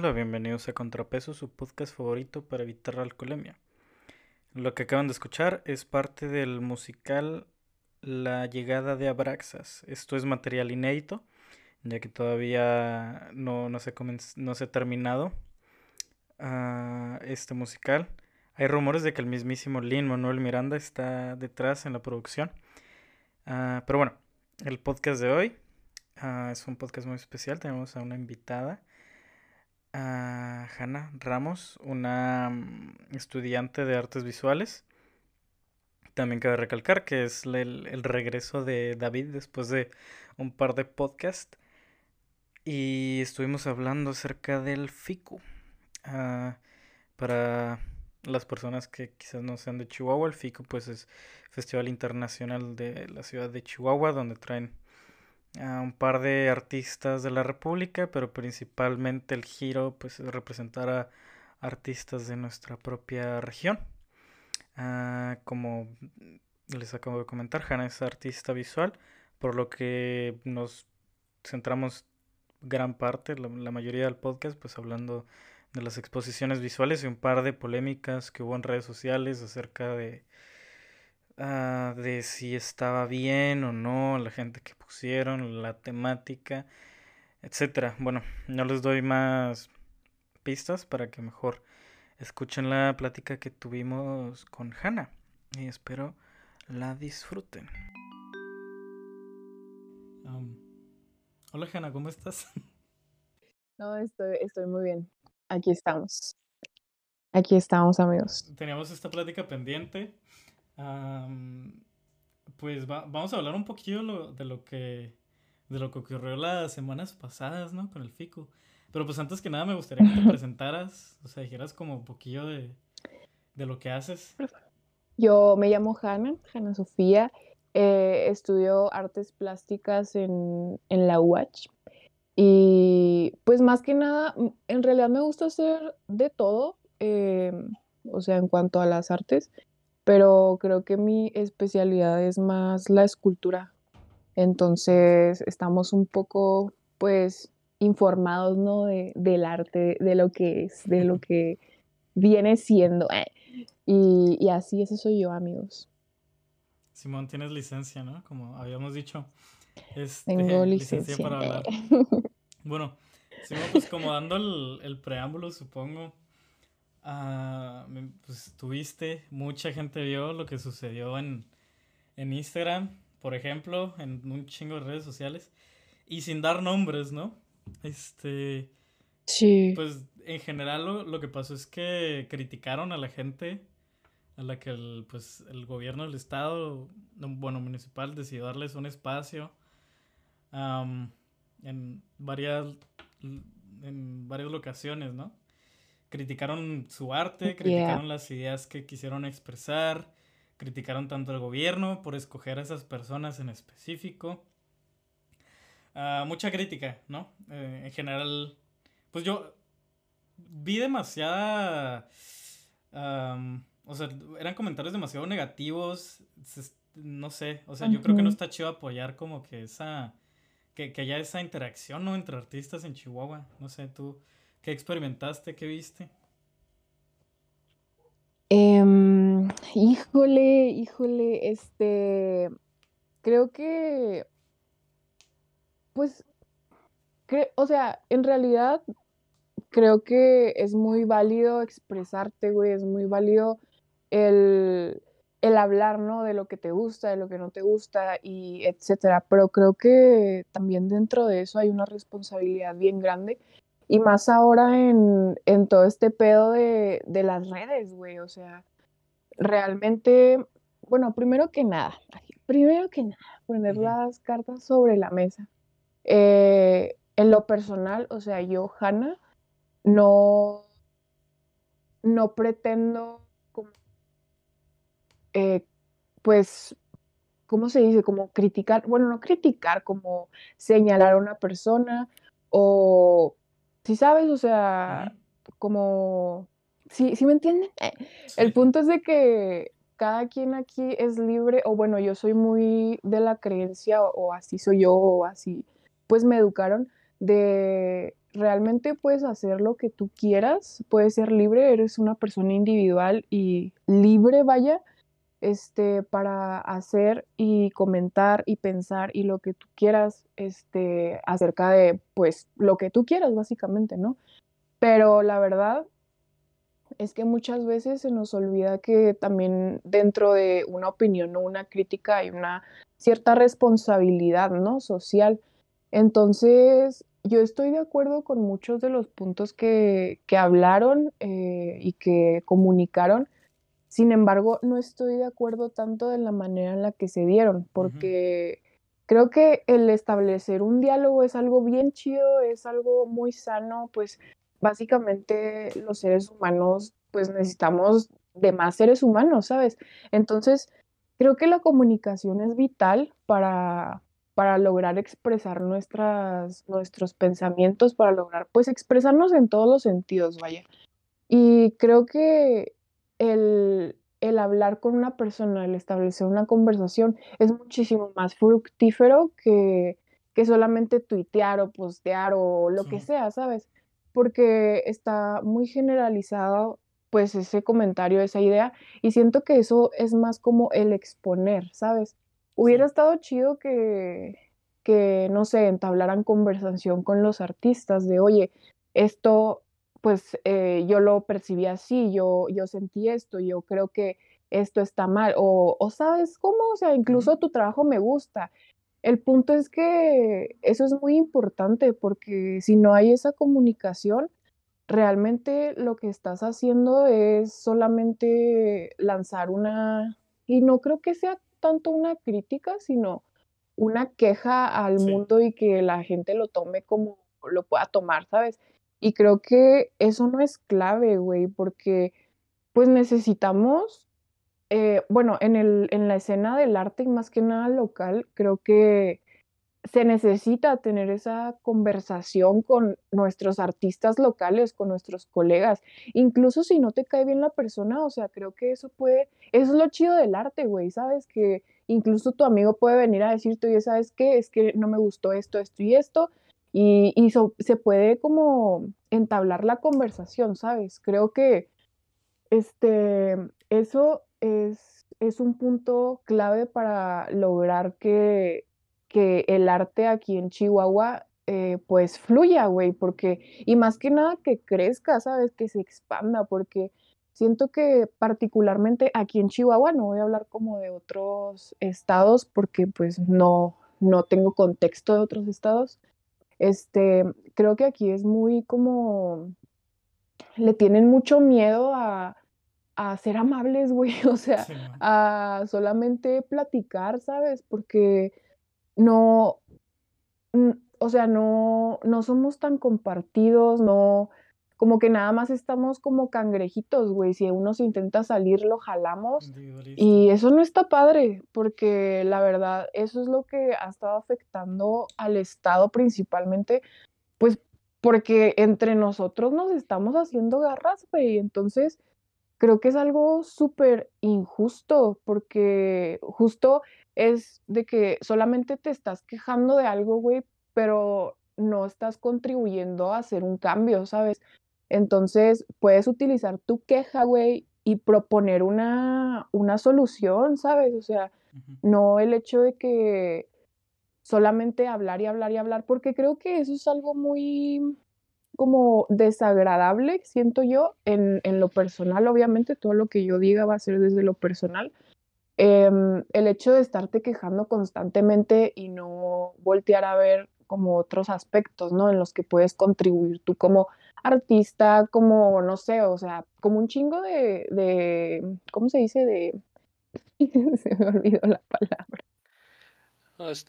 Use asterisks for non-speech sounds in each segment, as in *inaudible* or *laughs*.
Bienvenidos a Contrapeso, su podcast favorito para evitar la alcoholemia. Lo que acaban de escuchar es parte del musical La llegada de Abraxas. Esto es material inédito, ya que todavía no, no, se, no se ha terminado uh, este musical. Hay rumores de que el mismísimo Lin Manuel Miranda está detrás en la producción. Uh, pero bueno, el podcast de hoy uh, es un podcast muy especial. Tenemos a una invitada a Hanna Ramos, una mm, estudiante de artes visuales. También cabe recalcar que es el, regreso de David después de un par de podcasts. Y estuvimos hablando acerca del FICU. Ah, para las personas que quizás no sean de Chihuahua, el FICU pues es Festival Internacional de la ciudad de Chihuahua, donde traen a un par de artistas de la República, pero principalmente el giro pues es representar a artistas de nuestra propia región. Ah, como les acabo de comentar, Hanna es artista visual, por lo que nos centramos gran parte, la, la, mayoría del podcast, pues hablando de las exposiciones visuales y un par de polémicas que hubo en redes sociales acerca de Ah, de si estaba bien o no, la gente que pusieron, la temática, etcétera. Bueno, no les doy más pistas para que mejor escuchen la plática que tuvimos con Hannah y espero la disfruten. hola Hannah, ¿cómo estás? *laughs* No, estoy, estoy muy bien. Aquí estamos. Aquí estamos, amigos. Teníamos esta plática pendiente pues vamos a hablar un poquito de lo que de lo que ocurrió las semanas pasadas, ¿no? Con el FICO. Pero pues antes que nada me gustaría que te *laughs* presentaras, o sea, dijeras como un poquillo de, lo que haces. Yo me llamo Hanna, Hanna Sofía, eh, estudio artes plásticas en, la UACH y pues más que nada, en realidad me gusta hacer de todo, em, o sea, en cuanto a las artes pero creo que mi especialidad es más la escultura. Entonces estamos un poco, pues, informados, ¿no? De, del arte, de lo que es, de lo *laughs* que viene siendo. Y, y así, eso soy yo, amigos. Simón, tienes licencia, ¿no? Como habíamos dicho. Este, Tengo licencia. para hablar. *laughs* bueno, Simón, pues como dando el, el preámbulo, supongo, Ah, pues tuviste, mucha gente vio lo que sucedió en, en Instagram, por ejemplo, en un chingo de redes sociales, y sin dar nombres, ¿no? Este. Sí. Pues en general lo, lo, que pasó es que criticaron a la gente a la que el, pues, el gobierno del estado, bueno, municipal, decidió darles un espacio en varias en varias locaciones, ¿no? Criticaron su arte, criticaron las ideas que quisieron expresar, criticaron tanto al gobierno por escoger a esas personas en específico. Ah, mucha crítica, ¿no? Eh, en general, pues yo vi demasiada... o sea, eran comentarios demasiado negativos. No sé, o sea, yo creo que no está chido apoyar como que esa... Que, que haya esa interacción, ¿no? Entre artistas en Chihuahua. No sé, tú... ¿Qué experimentaste? ¿Qué viste? Em, híjole, híjole, este, creo que, pues, o sea, en realidad creo que es muy válido expresarte, güey, es muy válido el, el hablar, ¿no? De lo que te gusta, de lo que no te gusta y etcétera. Pero creo que también dentro de eso hay una responsabilidad bien grande. Y más ahora en, en todo este pedo de, de las redes, güey. O sea, realmente, bueno, primero que nada, primero que nada, poner las cartas sobre la mesa. Eh, en lo personal, o sea, yo, Hannah, no, no pretendo eh, pues, ¿cómo se dice? Como criticar, bueno, no criticar, como señalar a una persona o, si sabes, o sea, como, ¿sí, ¿sí me entienden? Eh, *laughs* el punto es de que cada quien aquí es libre, o bueno, yo soy muy de la creencia, o así soy yo, o así, pues me educaron, de realmente puedes hacer lo que tú quieras, puedes ser libre, eres una persona individual y libre, vaya, este, para hacer y comentar y pensar y lo que tú quieras, este, acerca de, pues, lo que tú quieras, básicamente, ¿no? Pero la verdad es que muchas veces se nos olvida que también dentro de una opinión o una crítica hay una cierta responsabilidad, ¿no? Social. Entonces, yo estoy de acuerdo con muchos de los puntos que, que hablaron eh, y que comunicaron, sin embargo, no estoy de acuerdo tanto en la manera en la que se dieron, porque creo que el establecer un diálogo es algo bien chido, es algo muy sano, pues básicamente los seres humanos pues necesitamos de más seres humanos, ¿sabes? Entonces, creo que la comunicación es vital para, para lograr expresar nuestras, nuestros pensamientos, para lograr pues expresarnos en todos los sentidos, vaya. Y creo que el, hablar con una persona, el establecer una conversación, es muchísimo más fructífero que, que solamente tuitear o postear o lo que sea, ¿sabes? Porque está muy generalizado pues ese comentario, esa idea, y siento que eso es más como el exponer, ¿sabes? Hubiera estado chido que, que, no sé, entablaran conversación con los artistas de, oye, esto pues eh, yo lo percibí así, yo, yo sentí esto, yo creo que esto está mal, o, o sabes cómo, o sea, incluso tu trabajo me gusta. El punto es que eso es muy importante porque si no hay esa comunicación, realmente lo que estás haciendo es solamente lanzar una, y no creo que sea tanto una crítica, sino una queja al mundo y que la gente lo tome como lo pueda tomar, ¿sabes? Y creo que eso no es clave, güey, porque pues necesitamos, eh, bueno, en, el, en la escena del arte y más que nada local, creo que se necesita tener esa conversación con nuestros artistas locales, con nuestros colegas, incluso si no te cae bien la persona, o sea, creo que eso puede, eso es lo chido del arte, güey, ¿sabes? Que incluso tu amigo puede venir a decirte, oye, ¿sabes qué? Es que no me gustó esto, esto y esto, y, se puede como entablar la conversación, ¿sabes? Creo que este, eso es, un punto clave para lograr que, que el arte aquí en Chihuahua eh, pues fluya, güey, porque, y más que nada que crezca, ¿sabes? Que se expanda, porque siento que particularmente aquí en Chihuahua, no voy a hablar como de otros estados, porque pues no, no tengo contexto de otros estados, este, creo que aquí es muy como, le tienen mucho miedo a, a ser amables, güey, *laughs* o sea, a solamente platicar, ¿sabes? Porque no, o sea, no, no somos tan compartidos, no, como que nada más estamos como cangrejitos, güey. Si uno se intenta salir, lo jalamos. Y eso no está padre, porque la verdad, eso es lo que ha estado afectando al Estado principalmente, pues porque entre nosotros nos estamos haciendo garras, güey. Entonces, creo que es algo súper injusto, porque justo es de que solamente te estás quejando de algo, güey, pero no estás contribuyendo a hacer un cambio, ¿sabes? Entonces, puedes utilizar tu queja, güey, y proponer una, una solución, ¿sabes? O sea, no el hecho de que solamente hablar y hablar y hablar, porque creo que eso es algo muy como desagradable, siento yo, en, en lo personal, obviamente, todo lo que yo diga va a ser desde lo personal, em, el hecho de estarte quejando constantemente y no voltear a ver como otros aspectos, ¿no? En los que puedes contribuir tú como artista, como, no sé, o sea, como un chingo de, de ¿cómo se dice? De... *laughs* se me olvidó la palabra.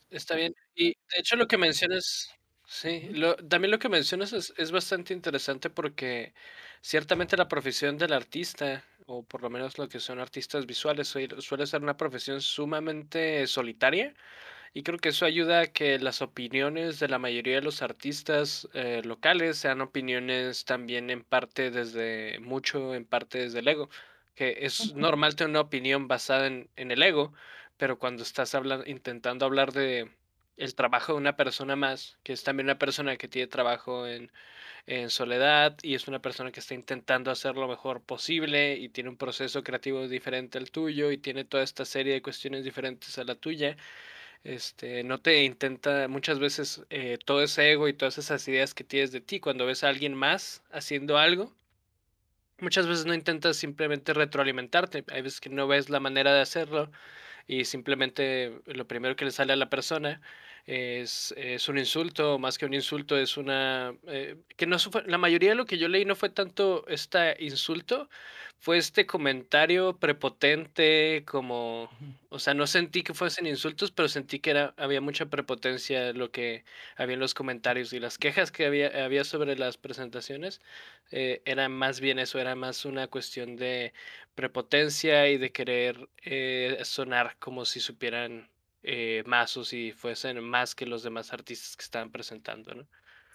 está bien. Y de hecho lo que mencionas, sí, lo, también lo que mencionas es, es bastante interesante porque ciertamente la profesión del artista, o por lo menos lo que son artistas visuales, suele ser una profesión sumamente solitaria y creo que eso ayuda a que las opiniones de la mayoría de los artistas eh, locales sean opiniones también en parte desde, mucho en parte desde el ego. Que es normal tener una opinión basada en, en el ego, pero cuando estás hablando, intentando hablar de el trabajo de una persona más, que es también una persona que tiene trabajo en, en soledad y es una persona que está intentando hacer lo mejor posible y tiene un proceso creativo diferente al tuyo y tiene toda esta serie de cuestiones diferentes a la tuya este, no te intenta muchas veces eh, todo ese ego y todas esas ideas que tienes de ti cuando ves a alguien más haciendo algo. Muchas veces no intentas simplemente retroalimentarte, hay veces que no ves la manera de hacerlo y simplemente lo primero que le sale a la persona es, es un insulto, más que un insulto es una... Eh, que no la mayoría de lo que yo leí no fue tanto este insulto, fue este comentario prepotente, como, o sea, no sentí que fuesen insultos, pero sentí que era, había mucha prepotencia lo que había en los comentarios y las quejas que había, había sobre las presentaciones, eh, era más bien eso, era más una cuestión de prepotencia y de querer eh, sonar como si supieran eh, más o si fuesen más que los demás artistas que estaban presentando, ¿no?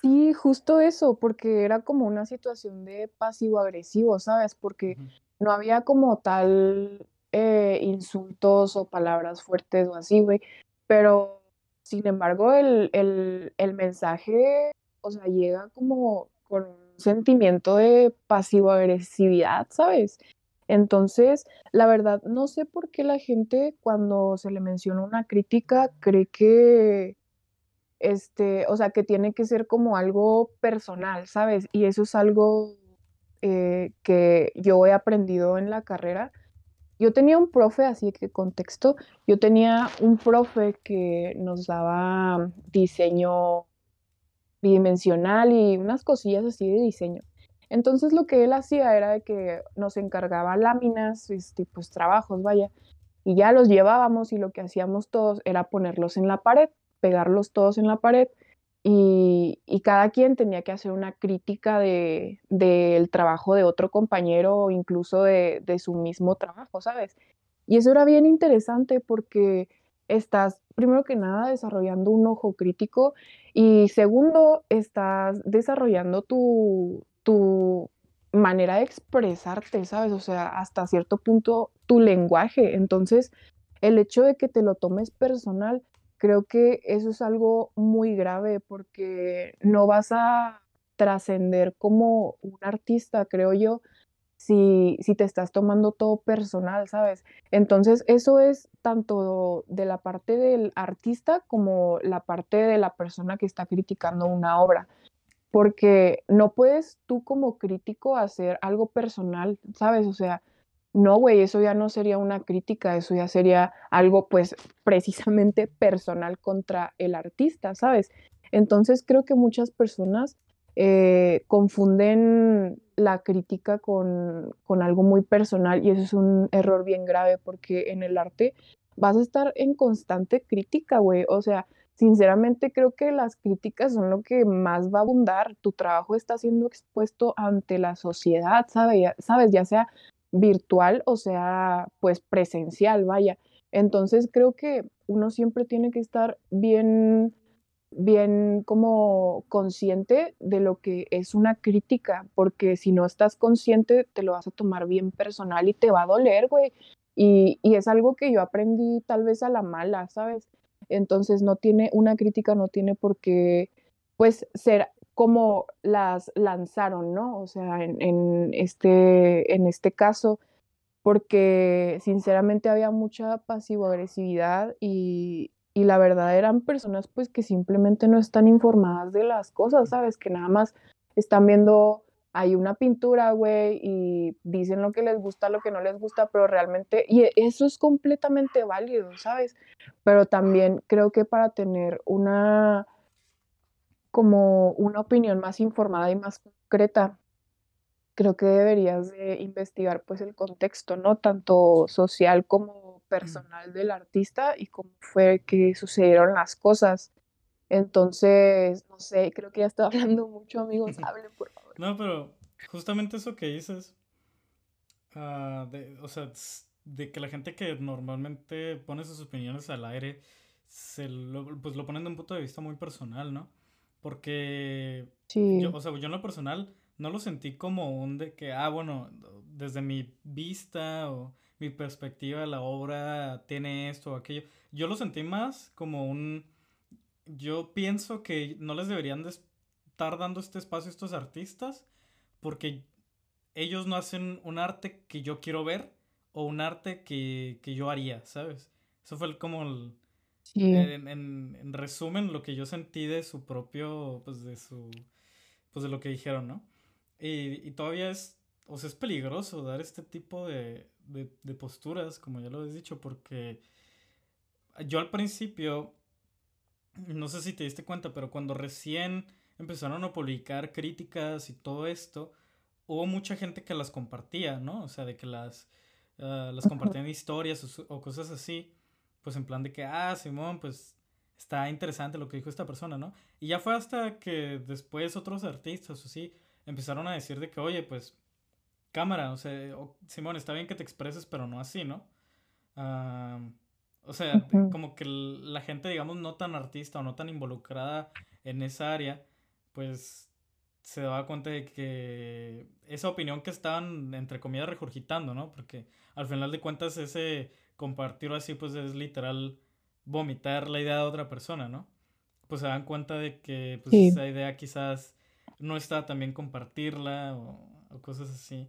Sí, justo eso, porque era como una situación de pasivo-agresivo, ¿sabes? Porque no había como tal eh, insultos o palabras fuertes o así, güey. Pero, sin embargo, el, el, el mensaje, o sea, llega como con un sentimiento de pasivo-agresividad, ¿sabes? Entonces, la verdad, no sé por qué la gente cuando se le menciona una crítica cree que este, o sea, que tiene que ser como algo personal, ¿sabes? Y eso es algo eh, que yo he aprendido en la carrera. Yo tenía un profe, así que contexto, yo tenía un profe que nos daba diseño bidimensional y unas cosillas así de diseño. Entonces lo que él hacía era de que nos encargaba láminas, este, pues trabajos, vaya, y ya los llevábamos y lo que hacíamos todos era ponerlos en la pared pegarlos todos en la pared y, cada quien tenía que hacer una crítica del de, trabajo de otro compañero o incluso de, de su mismo trabajo, ¿sabes? Y eso era bien interesante porque estás, primero que nada, desarrollando un ojo crítico y segundo, estás desarrollando tu, tu manera de expresarte, ¿sabes? O sea, hasta cierto punto tu lenguaje. Entonces, el hecho de que te lo tomes personal Creo que eso es algo muy grave porque no vas a trascender como un artista, creo yo, si, si te estás tomando todo personal, ¿sabes? Entonces, eso es tanto de la parte del artista como la parte de la persona que está criticando una obra. Porque no puedes tú como crítico hacer algo personal, ¿sabes? O sea, no, güey, eso ya no sería una crítica, eso ya sería algo pues precisamente personal contra el artista, ¿sabes? Entonces creo que muchas personas eh, confunden la crítica con, con algo muy personal y eso es un error bien grave porque en el arte vas a estar en constante crítica, güey. O sea, sinceramente creo que las críticas son lo que más va a abundar. Tu trabajo está siendo expuesto ante la sociedad, ¿sabes? ¿sabes? Ya sea virtual o sea, pues presencial, vaya. Entonces creo que uno siempre tiene que estar bien, bien como consciente de lo que es una crítica, porque si no estás consciente te lo vas a tomar bien personal y te va a doler, güey. Y, y es algo que yo aprendí tal vez a la mala, ¿sabes? Entonces no tiene, una crítica no tiene por qué, pues, ser como las lanzaron, ¿no? O sea, en, este, en este caso, porque sinceramente había mucha pasivo-agresividad y, y la verdad eran personas pues que simplemente no están informadas de las cosas, ¿sabes? Que nada más están viendo hay una pintura, güey, y dicen lo que les gusta, lo que no les gusta, pero realmente, y e, eso es completamente válido, ¿sabes? Pero también creo que para tener una, como una opinión más informada y más concreta, creo que deberías de investigar pues el contexto, ¿no? Tanto social como personal del artista y cómo fue que sucedieron las cosas. Entonces, no sé, creo que ya estoy *laughs* hablando mucho, amigos, *laughs* hablen por favor. No, pero justamente eso que dices, ah, de, o sea, de que la gente que normalmente pone sus opiniones al aire, se lo, pues lo ponen de un punto de vista muy personal, ¿no? Porque, Sí, yo, o sea, yo en lo personal no lo sentí como un de que, ah, bueno, desde mi vista o mi perspectiva la obra tiene esto o aquello. Yo lo sentí más como un, yo pienso que no les deberían de estar dando este espacio a estos artistas porque ellos no hacen un arte que yo quiero ver o un arte que, que yo haría, ¿sabes? Eso fue el- como el, sí, en, en- en resumen lo que yo sentí de su propio, pues de su, pues de lo que dijeron, ¿no? Y, y todavía es, o sea, es peligroso dar este tipo de, de, de posturas, como ya lo he dicho, porque yo al principio, no sé si te diste cuenta, pero cuando recién empezaron a publicar críticas y todo esto, hubo mucha gente que las compartía, ¿no? O sea, de que las, ah, las compartían historias o, cosas así, pues en plan de que, ah, Simón, pues está interesante lo que dijo esta persona, ¿no? Y ya fue hasta que después otros artistas o así empezaron a decir de que, oye, pues cámara, o sea, Simón, está bien que te expreses, pero no así, ¿no? Ah, o sea, como que la gente, digamos, no tan artista o no tan involucrada en esa área, pues se daba cuenta de que esa opinión que estaban, entre comillas, regurgitando, ¿no? Porque al final de cuentas ese compartirlo así, pues es literal vomitar la idea de otra persona, ¿no? Pues se dan cuenta de que pues sí, esa idea quizás no está tan bien compartirla o, o cosas así.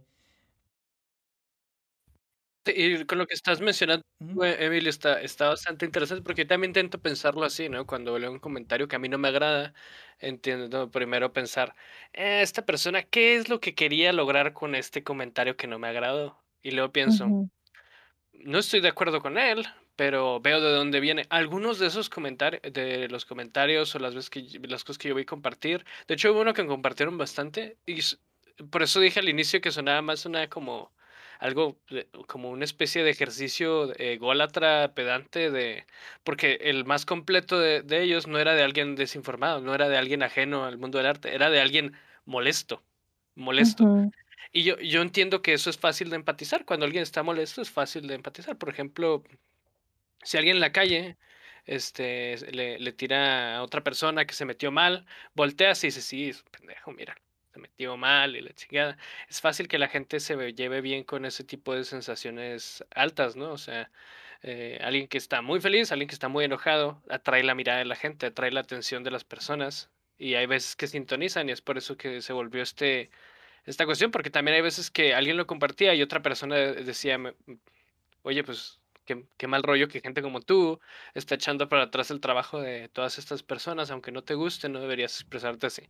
Y con lo que estás mencionando, güey, Emily, está, está bastante interesante porque yo también intento pensarlo así, ¿no? Cuando leo un comentario que a mí no me agrada, entiendo primero pensar, "Eh, esta persona, ¿qué es lo que quería lograr con este comentario que no me agradó? Y luego pienso, ujú, no estoy de acuerdo con él, pero veo de dónde viene. Algunos de esos comentarios, de los comentarios o las veces que las cosas que yo voy a compartir. De hecho, hubo uno que compartieron bastante y por eso dije al inicio que sonaba más una como algo de- como una especie de ejercicio eh, ególatra, pedante de porque el más completo de, de ellos no era de alguien desinformado, no era de alguien ajeno al mundo del arte, era de alguien molesto, molesto. Y yo, yo entiendo que eso es fácil de empatizar. Cuando alguien está molesto es fácil de empatizar. Por ejemplo, si alguien en la calle este, le, le tira a otra persona que se metió mal, volteas y dices, sí, es un pendejo, mira, metió mal y la chingada. Es fácil que la gente se ve- lleve bien con ese tipo de sensaciones altas, ¿no? O sea, eh, alguien que está muy feliz, alguien que está muy enojado, atrae la mirada de la gente, atrae la atención de las personas. Y hay veces que sintonizan y es por eso que se volvió este, esta cuestión, porque también hay veces que alguien lo compartía y otra persona decía, me- oye, pues qué, qué mal rollo que gente como tú está echando para atrás el trabajo de todas estas personas, aunque no te guste, no deberías expresarte así.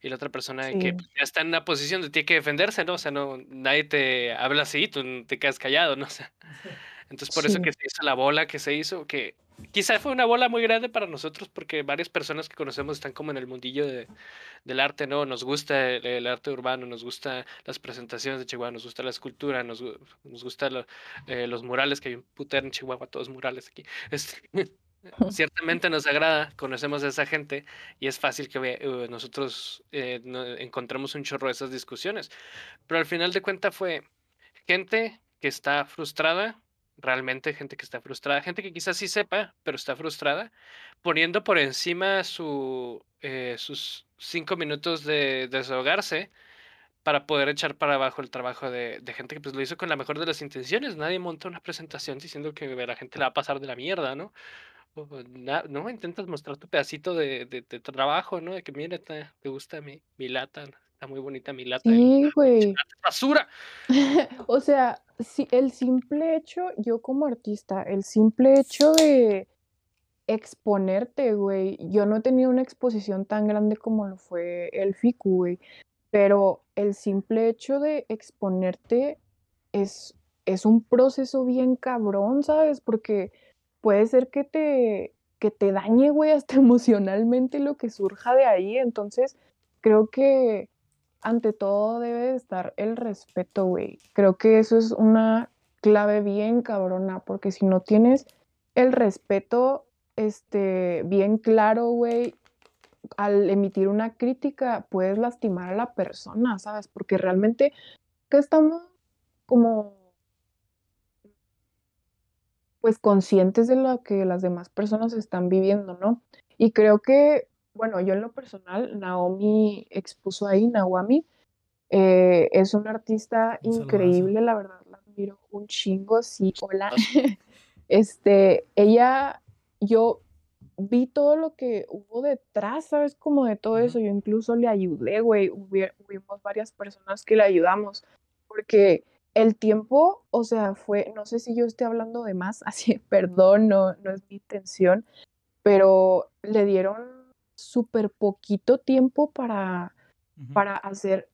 Y la otra persona que sí, pues, ya está en una posición de tiene que defenderse, ¿no? O sea, no, nadie te habla así, tú te quedas callado, ¿no? *laughs* O sea, entonces por eso que se hizo la bola que se hizo, que quizá fue una bola muy grande para nosotros porque varias personas que conocemos están como en el mundillo de, del arte, ¿no? Nos gusta el, el arte urbano, nos gusta las presentaciones de Chihuahua, nos gusta la escultura, nos, nos gusta lo- eh, los murales, que hay un putero en Chihuahua, todos murales aquí. *laughs* Este, *laughs* ciertamente nos agrada, conocemos a esa gente y es fácil que eh, nosotros eh, no- encontremos un chorro de esas discusiones. Pero al final de cuentas fue gente que está frustrada, realmente gente que está frustrada, gente que quizás sí sepa, pero está frustrada, poniendo por encima su, eh, sus cinco minutos de desahogarse para poder echar para abajo el trabajo de, de gente que pues lo hizo con la mejor de las intenciones. Nadie monta una presentación diciendo que la gente le va a pasar de la mierda, ¿no? O na- no, intentas mostrar tu pedacito de, de, trabajo, ¿no? De que mira, te, te gusta mi, mi lata, está muy bonita mi lata, sí, *laughs* güey. basura. *laughs* O sea, el simple hecho, yo como artista, el simple hecho de exponerte, güey, yo no he tenido una exposición tan grande como lo fue el FICU, güey, pero el simple hecho de exponerte es, es un proceso bien cabrón, ¿sabes? Porque puede ser que te, que te dañe, güey, hasta *laughs* emocionalmente lo que surja de ahí. Entonces, creo que ante todo debe estar el respeto, güey. Creo que eso es una clave bien cabrona, porque si no tienes el respeto este, bien claro, güey, al emitir una crítica puedes lastimar a la persona, ¿sabes? Porque realmente que estamos como pues conscientes de lo que las demás personas están viviendo, ¿no? Y creo que, bueno, yo en lo personal, Naomi expuso ahí, Naomi, eh, es una artista increíble, la verdad, la admiro un chingo, sí, hola. *laughs* este, ella, yo vi todo lo que hubo detrás, ¿sabes? Como de todo eso, yo incluso le ayudé, güey, hubimos varias personas que le ayudamos, porque el tiempo, o sea, fue, no sé si yo esté hablando de más, *laughs* así, perdón, no, no es mi intención, pero le dieron súper poquito tiempo para, para hacer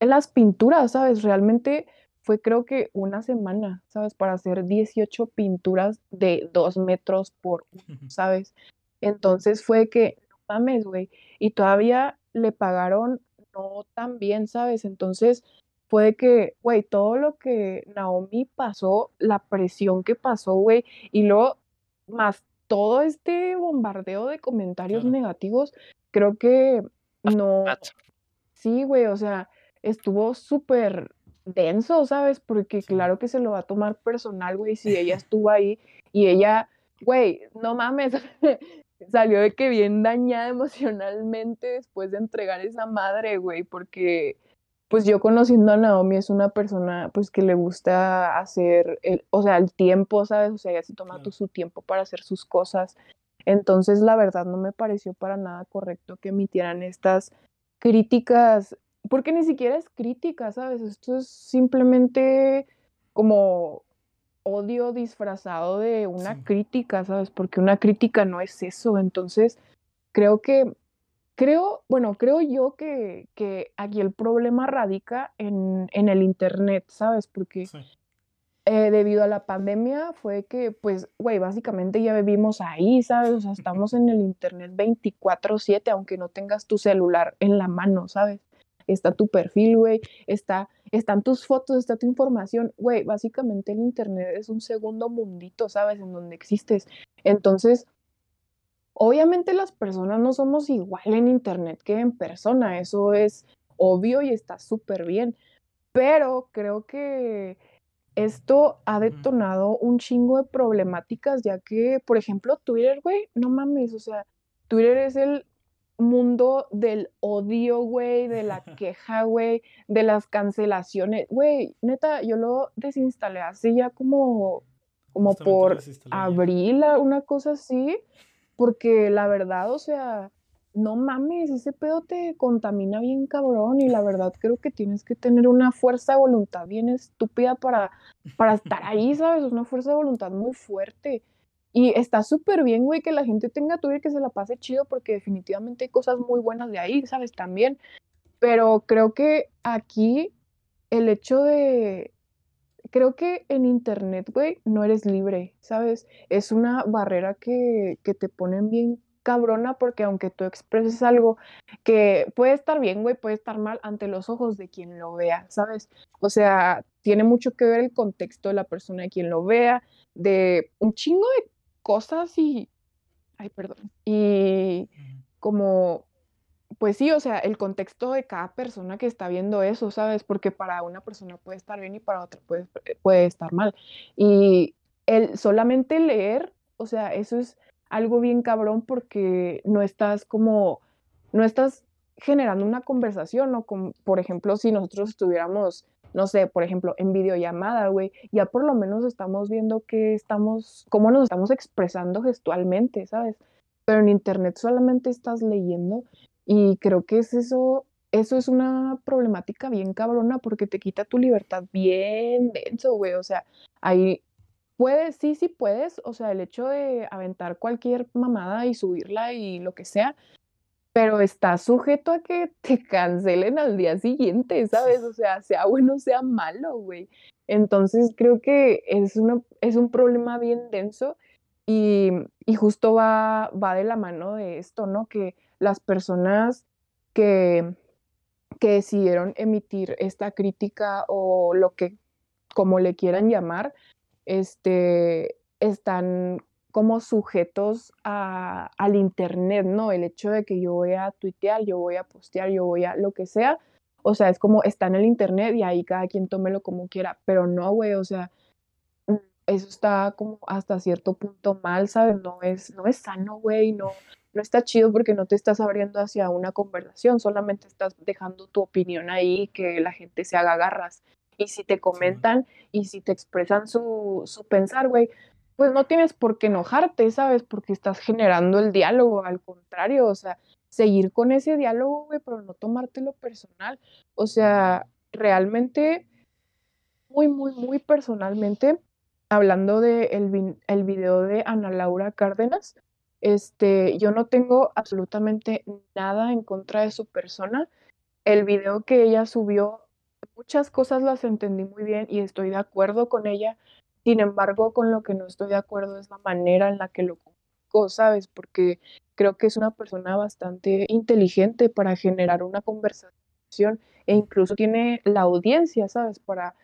las pinturas, ¿sabes? Realmente fue creo que una semana, ¿sabes? Para hacer 18 pinturas de dos metros por uno, *laughs* ¿sabes? Entonces fue que, no mames, güey, y todavía le pagaron no tan bien, ¿sabes? Entonces fue que, güey, todo lo que Naomi pasó, la presión que pasó, güey, y luego más todo este bombardeo de comentarios negativos, creo que no. Sí, güey, o sea, estuvo súper denso, ¿sabes? Porque claro que se lo va a tomar personal, güey, si ella *laughs* estuvo ahí y ella, güey, no mames, *laughs* salió de que bien dañada emocionalmente después de entregar esa madre, güey, porque pues yo conociendo a Naomi es una persona pues que le gusta hacer, el, o sea, el tiempo, ¿sabes? O sea, ella se toma su tiempo para hacer sus cosas. Entonces, la verdad, no me pareció para nada correcto que emitieran estas críticas porque ni siquiera es crítica, ¿sabes? Esto es simplemente como odio disfrazado de una crítica, ¿sabes? Porque una crítica no es eso. Entonces, creo que, creo, bueno, creo yo que, que aquí el problema radica en, en el Internet, ¿sabes? Porque eh, debido a la pandemia fue que, pues, güey, básicamente ya vivimos ahí, ¿sabes? O sea, estamos en el Internet 24/7, aunque no tengas tu celular en la mano, ¿sabes? está tu perfil, güey, está, están tus fotos, está tu información, güey, básicamente el Internet es un segundo mundito, ¿sabes? En donde existes. Entonces, obviamente las personas no somos igual en Internet que en persona, eso es obvio y está súper bien, pero creo que esto ha detonado un chingo de problemáticas, ya que, por ejemplo, Twitter, güey, no mames, o sea, Twitter es el mundo del odio, güey, de la *laughs* queja, güey, de las cancelaciones. Güey, neta, yo lo desinstalé así ya como, como por abril, una cosa así, porque la verdad, o sea, no mames, ese pedo te contamina bien cabrón y la verdad creo que tienes que tener una fuerza de voluntad bien estúpida para, para estar *laughs* ahí, ¿sabes? Una fuerza de voluntad muy fuerte. Y está súper bien, güey, que la gente tenga Twitter que se la pase chido porque definitivamente hay cosas muy buenas de ahí, ¿sabes? También. Pero creo que aquí el hecho de... Creo que en Internet, güey, no eres libre, ¿sabes? Es una barrera que, que te ponen bien cabrona porque aunque tú expreses algo que puede estar bien, güey, puede estar mal ante los ojos de quien lo vea, ¿sabes? O sea, tiene mucho que ver el contexto de la persona de quien lo vea, de un chingo de cosas y, ay, perdón, y como, pues sí, o sea, el contexto de cada persona que está viendo eso, ¿sabes? Porque para una persona puede estar bien y para otra puede, puede estar mal. Y el solamente leer, o sea, eso es algo bien cabrón porque no estás como, no estás generando una conversación, ¿no? Como, por ejemplo, si nosotros estuviéramos no sé, por ejemplo, en videollamada, güey, ya por lo menos estamos viendo que estamos, cómo nos estamos expresando gestualmente, ¿sabes? Pero en internet solamente estás leyendo y creo que es eso, eso es una problemática bien cabrona porque te quita tu libertad bien denso, güey, o sea, ahí puedes, sí, sí puedes, o sea, el hecho de aventar cualquier mamada y subirla y lo que sea, pero está sujeto a que te cancelen al día siguiente, ¿sabes? O sea, sea bueno, sea malo, güey. Entonces creo que es, una, es un problema bien denso y, y justo va, va de la mano de esto, ¿no? Que las personas que, que decidieron emitir esta crítica o lo que como le quieran llamar, este, están como sujetos a, al Internet, ¿no? El hecho de que yo voy a tuitear, yo voy a postear, yo voy a lo que sea, o sea, es como está en el Internet y ahí cada quien tómelo como quiera, pero no, güey, o sea, eso está como hasta cierto punto mal, ¿sabes? No es, no es sano, güey, no, no está chido porque no te estás abriendo hacia una conversación, solamente estás dejando tu opinión ahí que la gente se haga garras. Y si te comentan y si te expresan su, su pensar, güey, pues no tienes por qué enojarte, ¿sabes? Porque estás generando el diálogo, al contrario, o sea, seguir con ese diálogo, güey, pero no tomártelo personal. O sea, realmente, muy, muy, muy personalmente, hablando de el, el video de Ana Laura Cárdenas, este, yo no tengo absolutamente nada en contra de su persona. El video que ella subió, muchas cosas las entendí muy bien y estoy de acuerdo con ella, sin embargo, con lo que no estoy de acuerdo es la manera en la que lo comunicó, ¿sabes? Porque creo que es una persona bastante inteligente para generar una conversación e incluso tiene la audiencia, ¿sabes? Para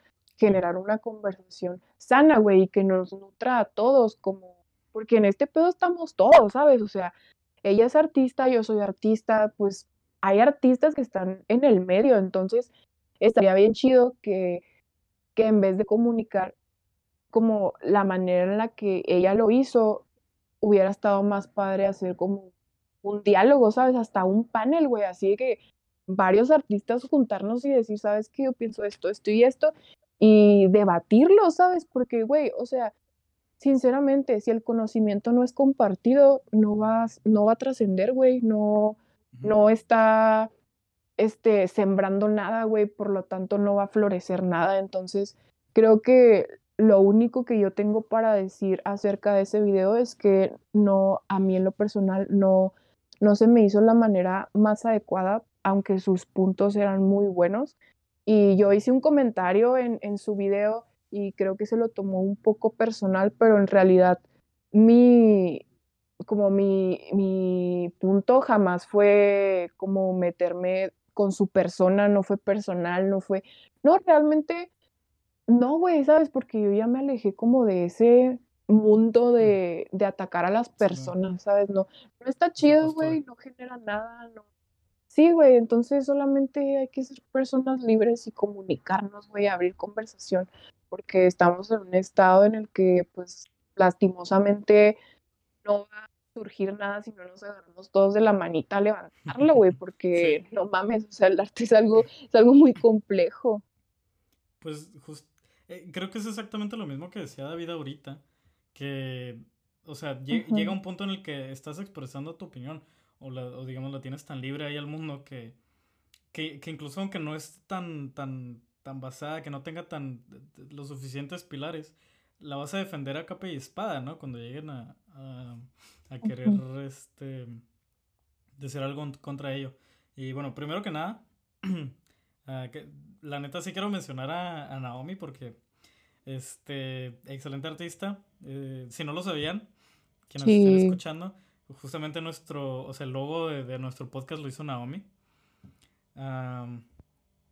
generar una conversación sana, güey, y que nos nutra a todos como, porque en este pedo estamos todos, ¿sabes? O sea, ella es artista, yo soy artista, pues hay artistas que están en el medio, entonces estaría bien chido que, que en vez de comunicar como la manera en la que ella lo hizo, hubiera estado más padre hacer como un diálogo, ¿sabes? Hasta un panel, güey, así que varios artistas juntarnos y decir, ¿sabes qué? Yo pienso esto, esto y esto, y debatirlo, ¿sabes? Porque, güey, o sea, sinceramente, si el conocimiento no es compartido, no va, no va a trascender, güey, no, no está este, sembrando nada, güey, por lo tanto no va a florecer nada. Entonces, creo que lo único que yo tengo para decir acerca de ese video es que no, a mí en lo personal no, no se me hizo la manera más adecuada, aunque sus puntos eran muy buenos. Y yo hice un comentario en, en su video y creo que se lo tomó un poco personal, pero en realidad mi, como mi, mi punto jamás fue como meterme con su persona, no fue personal, no fue, no, realmente no, güey, ¿sabes? Porque yo ya me alejé como de ese mundo de, de atacar a las personas, ¿sabes? No, no está chido, güey, no genera nada, no. Sí, güey, entonces solamente hay que ser personas libres y comunicarnos, güey, abrir conversación, porque estamos en un estado en el que, pues, lastimosamente no va a surgir nada si no nos agarramos todos de la manita a levantarlo, güey, *laughs* porque no mames, o sea, el arte es algo, es algo muy complejo. Pues justo eh, creo que es exactamente lo mismo que decía David ahorita, que, o sea, llega un punto en el que estás expresando tu opinión, o, la, o digamos la tienes tan libre ahí al mundo que, que, que, incluso aunque no es tan, tan, tan basada, que no tenga tan los suficientes pilares, la vas a defender a capa y espada, ¿no? Cuando lleguen a, a, a querer, este, decir algo contra ello. Y bueno, primero que nada, *clears throat* Ah, la neta sí quiero mencionar a, Naomi porque, este, excelente artista. Eh, si no lo sabían, quienes nos estén escuchando, justamente nuestro, o sea, el logo de, nuestro podcast lo hizo Naomi.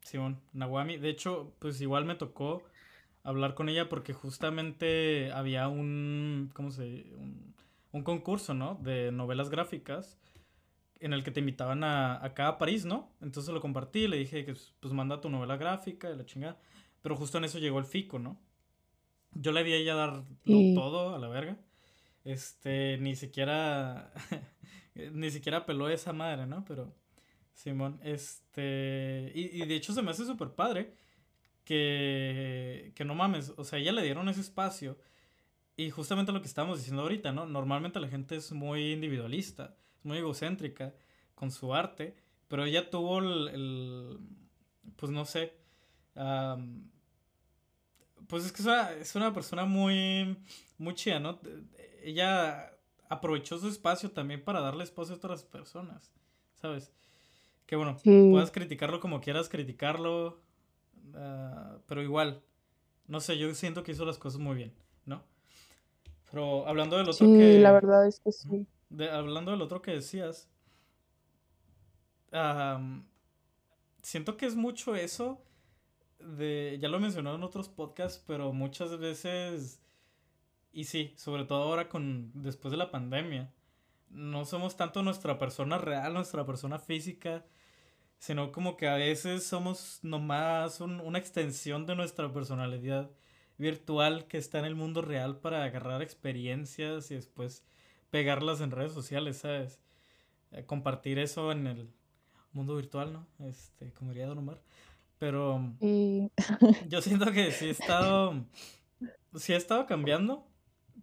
Simón, Nawami. De hecho, pues igual me tocó hablar con ella porque justamente había un, ¿cómo se? Un, un concurso, ¿no? De novelas gráficas en el que te invitaban a, acá a París, ¿no? Entonces lo compartí, le dije que pues manda tu novela gráfica y la chingada. Pero justo en eso llegó el FICO, ¿no? Yo le di a ella dar todo a la verga. Este, ni siquiera, *laughs* ni siquiera peló esa madre, ¿no? Pero, Simón, este, y, y de hecho se me hace súper padre que, que no mames, o sea, ella le dieron ese espacio. Y justamente lo que estábamos diciendo ahorita, ¿no? Normalmente la gente es muy individualista muy egocéntrica con su arte, pero ella tuvo el, pues no sé, pues es que es una, persona muy, muy chida, ¿no? Ella aprovechó su espacio también para darle espacio a otras personas, ¿sabes? Que bueno, Sí. puedas criticarlo como quieras criticarlo, ah, pero igual, no sé, yo siento que hizo las cosas muy bien, ¿no? Pero hablando del otro Sí, la verdad es que sí. de- hablando del otro que decías, siento que es mucho eso de, ya lo he mencionado en otros podcasts, pero muchas veces, y sí, sobre todo ahora con, después de la pandemia, no somos tanto nuestra persona real, nuestra persona física, sino como que a veces somos nomás un- una extensión de nuestra personalidad virtual que está en el mundo real para agarrar experiencias y después pegarlas en redes sociales, ¿sabes? Eh, compartir eso en el mundo virtual, ¿no? Este, como diría Don Omar. Pero Y yo siento que sí he estado, sí ha estado cambiando,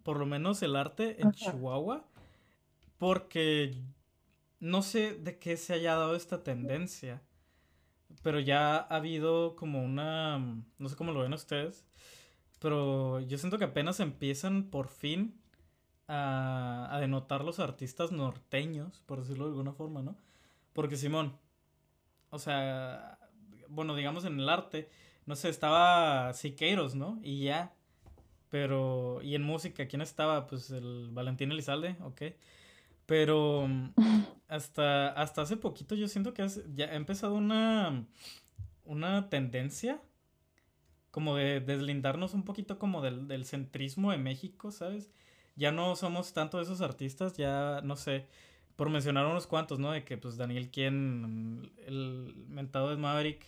por lo menos el arte en Ajá. Chihuahua, porque no sé de qué se haya dado esta tendencia, pero ya ha habido como una, no sé cómo lo ven ustedes, pero yo siento que apenas empiezan por fin a, a denotar los artistas norteños, por decirlo de alguna forma, ¿no? Porque Simón, o sea, bueno, digamos en el arte, no sé, estaba Siqueiros, ¿no? Y ya. Pero, y en música, ¿quién estaba? Pues el Valentín Elizalde, ok. Pero mm, *laughs* hasta, hasta hace poquito yo siento que has- ya ha empezado una, una tendencia como de deslindarnos un poquito como del, del centrismo de México, ¿sabes? Ya no somos tanto de esos artistas, ya no sé, por mencionar unos cuantos, ¿no? De que pues Daniel Quien, el mentado de Maverick,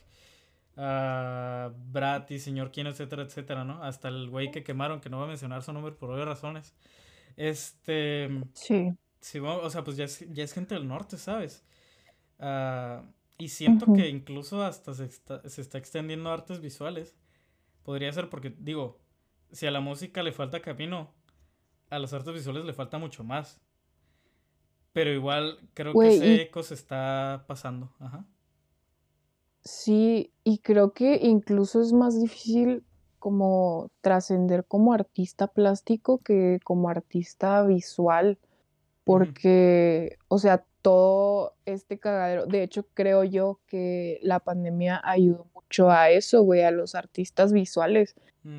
ah, Brat y Señor Quien, etcétera, etcétera, ¿no? Hasta el güey que quemaron, que no voy a mencionar su nombre por obvias razones. Este, sí. sí, o sea, pues ya es, ya es gente del norte, ¿sabes? Ah, y siento que incluso hasta se está, se está extendiendo a artes visuales. Podría ser porque, digo, si a la música le falta camino, a las artes visuales le falta mucho más. Pero igual creo que ese eco se está pasando. Ajá. Sí, y creo que incluso es más difícil como trascender como artista plástico que como artista visual. Porque, o sea, todo este cagadero, de hecho creo yo que la pandemia ayudó mucho a eso, güey, a los artistas visuales,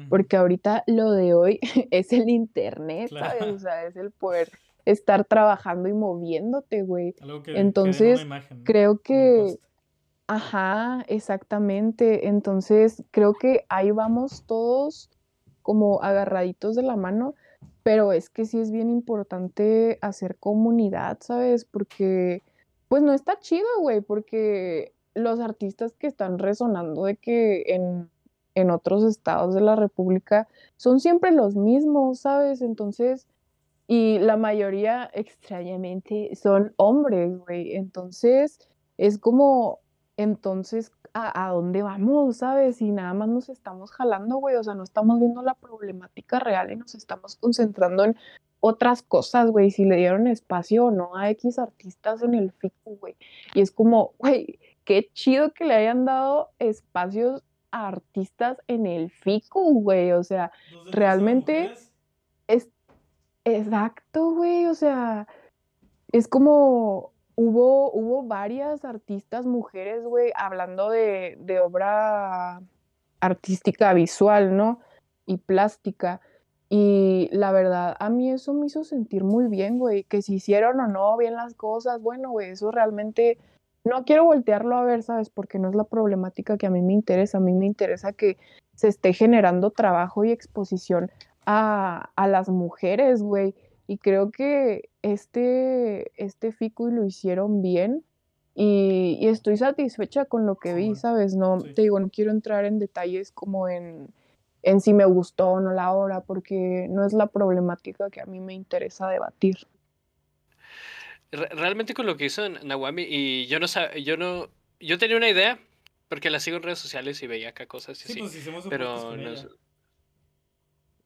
porque ahorita lo de hoy *laughs* es el internet, ¿sabes? O sea, es el poder estar trabajando y moviéndote, güey. Que, Entonces, creo que. Ajá, exactamente, entonces creo que ahí vamos todos como agarraditos de la mano, pero es que sí es bien importante hacer comunidad, ¿sabes? Porque, pues no está chido, güey, porque los artistas que están resonando de que en, en otros estados de la República son siempre los mismos, ¿sabes? Entonces, y la mayoría, extrañamente, son hombres, güey. Entonces, es como, entonces, ¿a, a dónde vamos, sabes? Y nada más nos estamos jalando, güey. O sea, no estamos viendo la problemática real y nos estamos concentrando en otras cosas, güey. Si le dieron espacio o no a X artistas en el FICU, güey. Y es como, güey, qué chido que le hayan dado espacios a artistas en el FICU, güey. O sea, realmente es exacto, güey. O sea, es como hubo, hubo varias artistas mujeres, güey, hablando de, obra artística visual, ¿no? Y plástica. Y la verdad, a mí eso me hizo sentir muy bien, güey, que si hicieron o no bien las cosas, bueno, güey, eso realmente no quiero voltearlo a ver, ¿sabes? Porque no es la problemática que a mí me interesa, a mí me interesa que se esté generando trabajo y exposición a, a las mujeres, güey. Y creo que este, este FICU lo hicieron bien y, y estoy satisfecha con lo que vi, ¿sabes? No, sí. te digo, no quiero entrar en detalles como en, en si me gustó o no la obra, porque no es la problemática que a mí me interesa debatir. Re- Realmente con lo que hizo Nawami, y yo no sab- yo no, yo tenía una idea, porque la sigo en redes sociales y veía acá cosas y Sí, así, pues pero no ella. es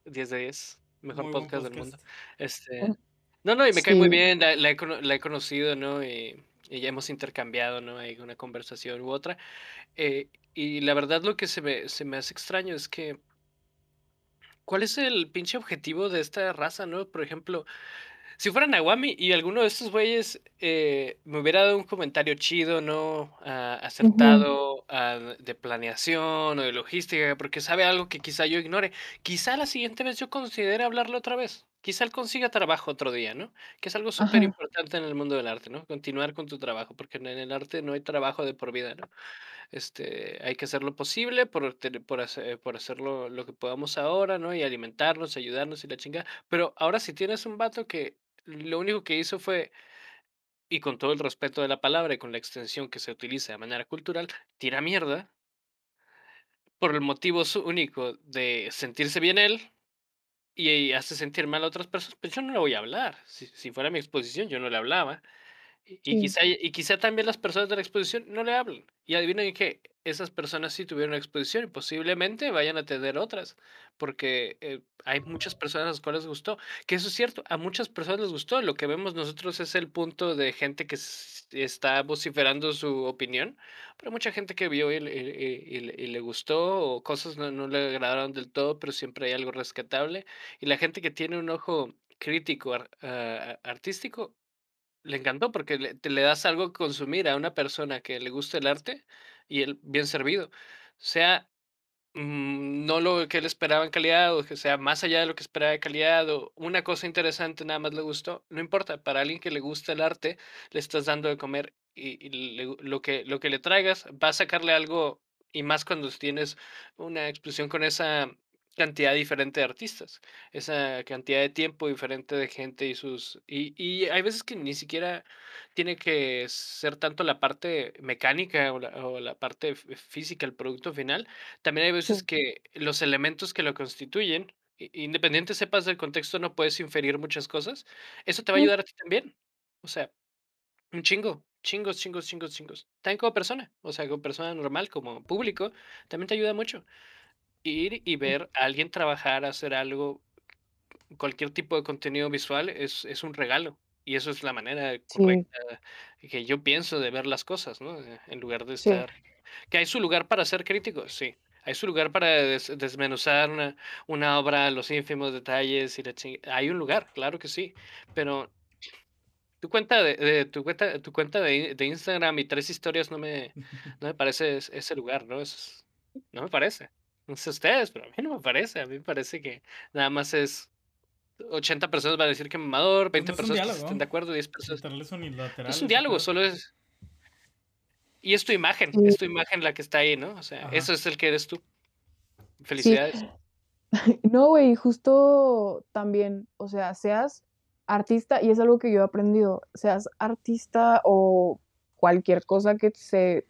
10 de 10, mejor podcast del mundo. Este, no, no, y me cae muy bien, la, la he, la he conocido, ¿no? Y, y ya hemos intercambiado, ¿no? Hay una conversación u otra. Eh, y la verdad lo que se me, se me hace extraño es que, ¿cuál es el pinche objetivo de esta raza, ¿no? Por ejemplo, si fuera Nawami y alguno de estos güeyes eh, me hubiera dado un comentario chido, ¿no? Ah, acertado ah, de planeación o de logística, porque sabe algo que quizá yo ignore. Quizá la siguiente vez yo considere hablarlo otra vez. Quizá él consiga trabajo otro día, ¿no? Que es algo súper importante en el mundo del arte, ¿no? Continuar con tu trabajo, porque en el arte no hay trabajo de por vida, ¿no? Este, hay que hacer lo posible por, por, hacer, por hacerlo lo que podamos ahora, ¿no? Y alimentarnos, ayudarnos y la chingada. Pero ahora si tienes un vato que lo único que hizo fue, y con todo el respeto de la palabra y con la extensión que se utiliza de manera cultural, tira mierda por el motivo único de sentirse bien él y hace sentir mal a otras personas, pues yo no le voy a hablar. Si, si fuera mi exposición, yo no le hablaba. Y, quizá, y quizá también las personas de la exposición no le hablan. Y adivinen que esas personas sí tuvieron una exposición y posiblemente vayan a tener otras, porque eh, hay muchas personas a las cuales les gustó. Que eso es cierto, a muchas personas les gustó. Lo que vemos nosotros es el punto de gente que está vociferando su opinión, pero mucha gente que vio y, le gustó o cosas no, no, le agradaron del todo, pero siempre hay algo rescatable. Y la gente que tiene un ojo crítico ah, artístico le encantó porque le, te le das algo que consumir a una persona que le gusta el arte y él bien servido. Sea mm, no lo que él esperaba en calidad o que sea más allá de lo que esperaba de calidad o una cosa interesante nada más le gustó, no importa, para alguien que le gusta el arte le estás dando de comer y, lo, que, lo que le traigas va a sacarle algo y más cuando tienes una expresión con esa cantidad diferente de artistas, esa cantidad de tiempo diferente de gente y sus... Y, y hay veces que ni siquiera tiene que ser tanto la parte mecánica o la, o la parte física, el producto final, también hay veces que los elementos que lo constituyen, independiente sepas del contexto, no puedes inferir muchas cosas, eso te va a ayudar a ti también. O sea, un chingo, chingos, chingos, chingos, chingos. También como persona, o sea, como persona normal, como público, también te ayuda mucho ir y ver a alguien trabajar, hacer algo, cualquier tipo de contenido visual es, es un regalo. Y eso es la manera correcta que yo pienso de ver las cosas, ¿no? Eh, en lugar de estar... Que hay su lugar para ser críticos, sí. Hay su lugar para desmenuzar una, una, obra, los ínfimos detalles y la Hay un lugar, claro que sí. Pero tu cuenta de, tu cuenta, tu cuenta de, de, Instagram y tres historias no me, *laughs* no me parece ese lugar, ¿no? Es, no me parece. No sé ustedes, pero a mí no me parece. A mí me parece que nada más es 80 personas van a decir que mamador, 20 pues personas estén de acuerdo, 10 personas. Es un diálogo, solo es. Y es tu imagen, es tu imagen la que está ahí, ¿no? O sea, eso es el que eres tú. Felicidades. *laughs* No, güey, justo también, o sea, seas artista, y es algo que yo he aprendido, seas artista o cualquier cosa que se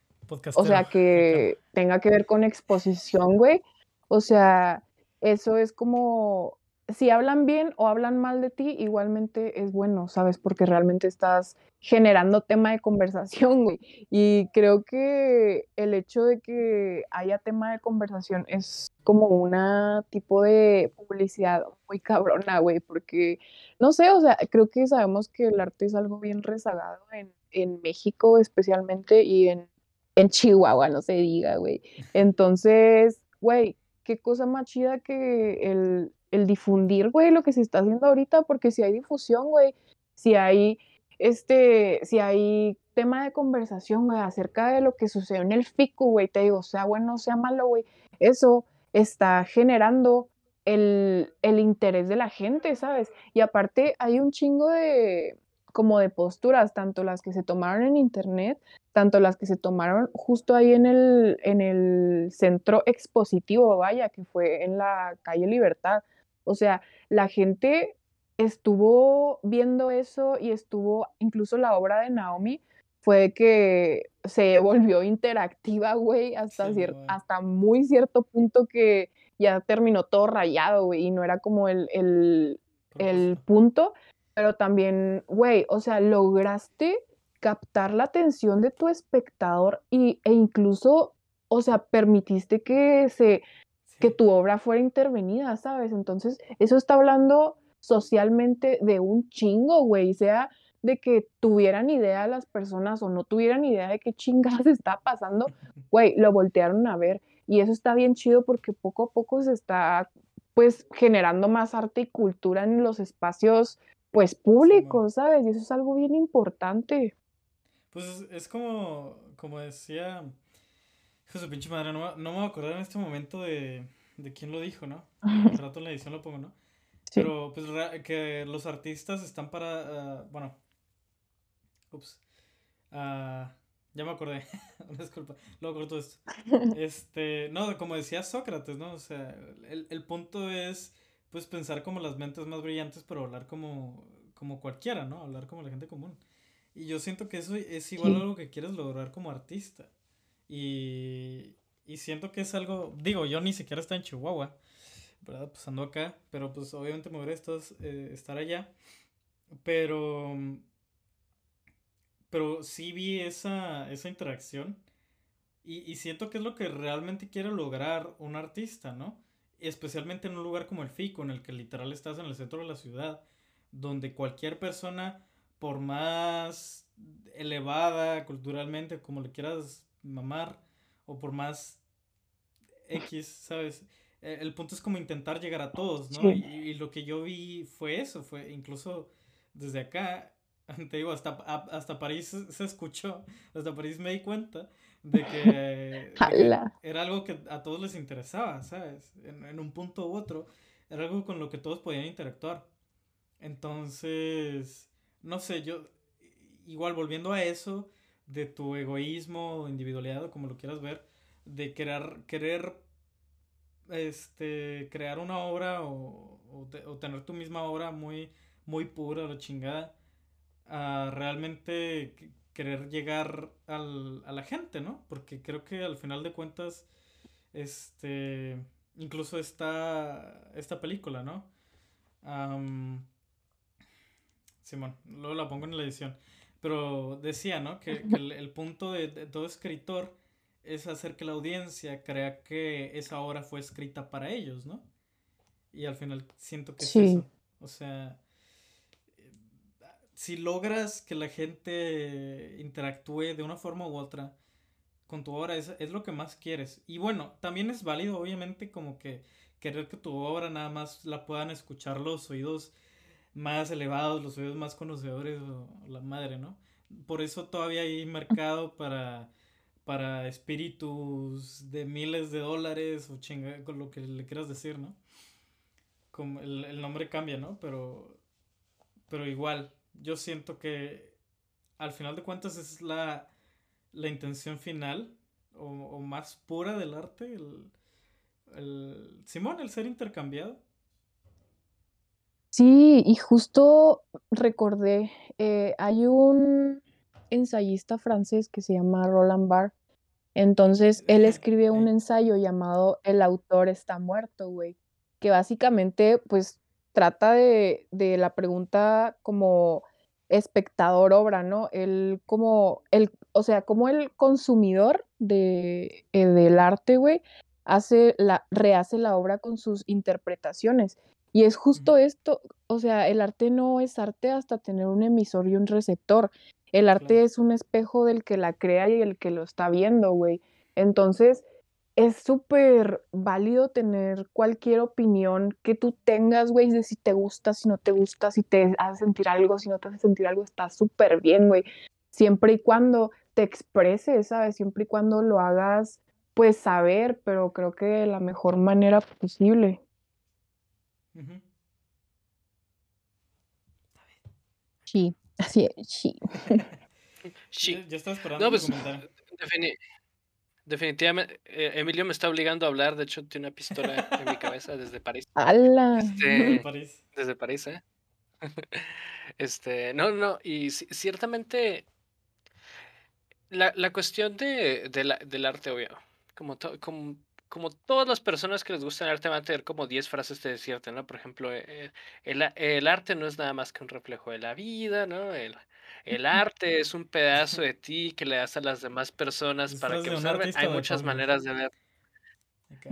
o sea, que tenga que ver con exposición, güey. O sea, eso es como, si hablan bien o hablan mal de ti, igualmente es bueno, ¿sabes? Porque realmente estás generando tema de conversación, *laughs* güey. Y creo que el hecho de que haya tema de conversación es como una tipo de publicidad muy cabrona, güey, porque, no sé, o sea, creo que sabemos que el arte es algo bien rezagado en, en México especialmente y en en Chihuahua, no se diga, güey. *laughs* Entonces, güey, qué cosa más chida que el, el difundir, güey, lo que se está haciendo ahorita, porque si hay difusión, güey, si hay, este, si hay tema de conversación, güey, acerca de lo que sucedió en el FICU, güey, te digo, sea bueno, sea malo, güey, eso está generando el, el interés de la gente, ¿sabes? Y aparte hay un chingo de, como de posturas, tanto las que se tomaron en internet, tanto las que se tomaron justo ahí en el, en el centro expositivo, vaya, que fue en la calle Libertad. O sea, la gente estuvo viendo eso y estuvo, incluso la obra de Naomi fue que se volvió interactiva, güey, hasta, hasta muy cierto punto que ya terminó todo rayado, güey, y no era como el, el, el punto, pero también, güey, o sea, lograste captar la atención de tu espectador y, e incluso, o sea, permitiste que, se, que tu obra fuera intervenida, ¿sabes? Entonces, eso está hablando socialmente de un chingo, güey, sea de que tuvieran idea las personas o no tuvieran idea de qué chingadas *laughs* está pasando, *laughs* güey, lo voltearon a ver. Y eso está bien chido porque poco a poco se está, pues, generando más arte y cultura en los espacios pues público, ¿sabes? Y eso es algo bien importante. Pues es, como, como decía, Jesús pinche madre, no, no me voy a acordar en este momento de, de quién lo dijo, ¿no? *laughs* Un rato en la edición lo pongo, ¿no? Pero pues que los artistas están para, uh, bueno, ups, uh, ya me acordé, *laughs* disculpa, luego corto esto. *laughs* Este, no, como decía Sócrates, ¿no? O sea, el, el punto es pues pensar como las mentes más brillantes, pero hablar como, como cualquiera, ¿no? Hablar como la gente común. Y yo siento que eso es igual a lo que quieres lograr como artista. Y, y siento que es algo, digo, yo ni siquiera estoy en Chihuahua, ¿verdad? Pues ando acá, pero pues obviamente me hubiera eh, estar allá. Pero, pero sí vi esa, esa interacción. Y, y siento que es lo que realmente quiere lograr un artista, ¿no? especialmente en un lugar como el FICO, en el que literal estás en el centro de la ciudad, donde cualquier persona, por más elevada culturalmente, como le quieras mamar, o por más X, ¿sabes? E, el punto es como intentar llegar a todos, ¿no? Y, lo que yo vi fue eso, fue incluso desde acá, *laughs* te digo, hasta, hasta París se escuchó, hasta París me di cuenta de que, *laughs* era algo que a todos les interesaba, ¿sabes? En, un punto u otro, era algo con lo que todos podían interactuar. Entonces, no sé, yo, igual volviendo a eso, de tu egoísmo, individualidad, o como lo quieras ver, de querer, querer este, crear una obra o, o, tener tu misma obra muy, muy pura, la chingada, a realmente querer llegar al, a la gente, ¿no? Porque creo que al final de cuentas, este, incluso está esta película, ¿no? Simón, luego la pongo en la edición. Pero decía, ¿no? Que, el, punto de, todo escritor es hacer que la audiencia crea que esa obra fue escrita para ellos, ¿no? Y al final siento que es eso. O sea, si logras que la gente interactúe de una forma u otra con tu obra, es, es, lo que más quieres. Y bueno, también es válido, obviamente, como que querer que tu obra nada más la puedan escuchar los oídos más elevados, los oídos más conocedores o, la madre, ¿no? Por eso todavía hay mercado para, para espíritus de miles de dólares o chinga, con lo que le quieras decir, ¿no? Como el, el nombre cambia, ¿no? Pero, pero igual, yo siento que al final de cuentas es la, la intención final o, más pura del arte, el, el, Simón, el ser intercambiado. Sí, y justo recordé, eh, hay un ensayista francés que se llama Roland Barthes, entonces él escribe un ensayo llamado El autor está muerto, güey, que básicamente pues trata de, de la pregunta como espectador obra, ¿no? El como el, o sea, como el consumidor de, eh, del arte, güey, hace la, rehace la obra con sus interpretaciones. Y es justo esto, o sea, el arte no es arte hasta tener un emisor y un receptor. El arte es un espejo del que la crea y el que lo está viendo, güey. Entonces, es súper válido tener cualquier opinión que tú tengas, güey, de si te gusta, si no te gusta, si te hace sentir algo, si no te hace sentir algo, está súper bien, güey. Siempre y cuando te expreses, ¿sabes? Siempre y cuando lo hagas, pues saber, pero creo que de la mejor manera posible. Sí, así es, sí. sí. Ya, estás esperando no, pues, Definitivamente, eh, Emilio me está obligando a hablar. De hecho, tiene una pistola en mi cabeza desde París. ¡Hala! Este, *laughs* desde París, ¿eh? *laughs* Este, no, no, y ciertamente la, la cuestión de, del arte, obvio, como, como, como todas las personas que les gusta el arte van a tener como 10 frases de cierto, ¿no? Por ejemplo, eh, el, el, arte no es nada más que un reflejo de la vida, ¿no? El, el *laughs* arte es un pedazo de ti que le das a las demás personas para que observen. Hay muchas maneras de ver.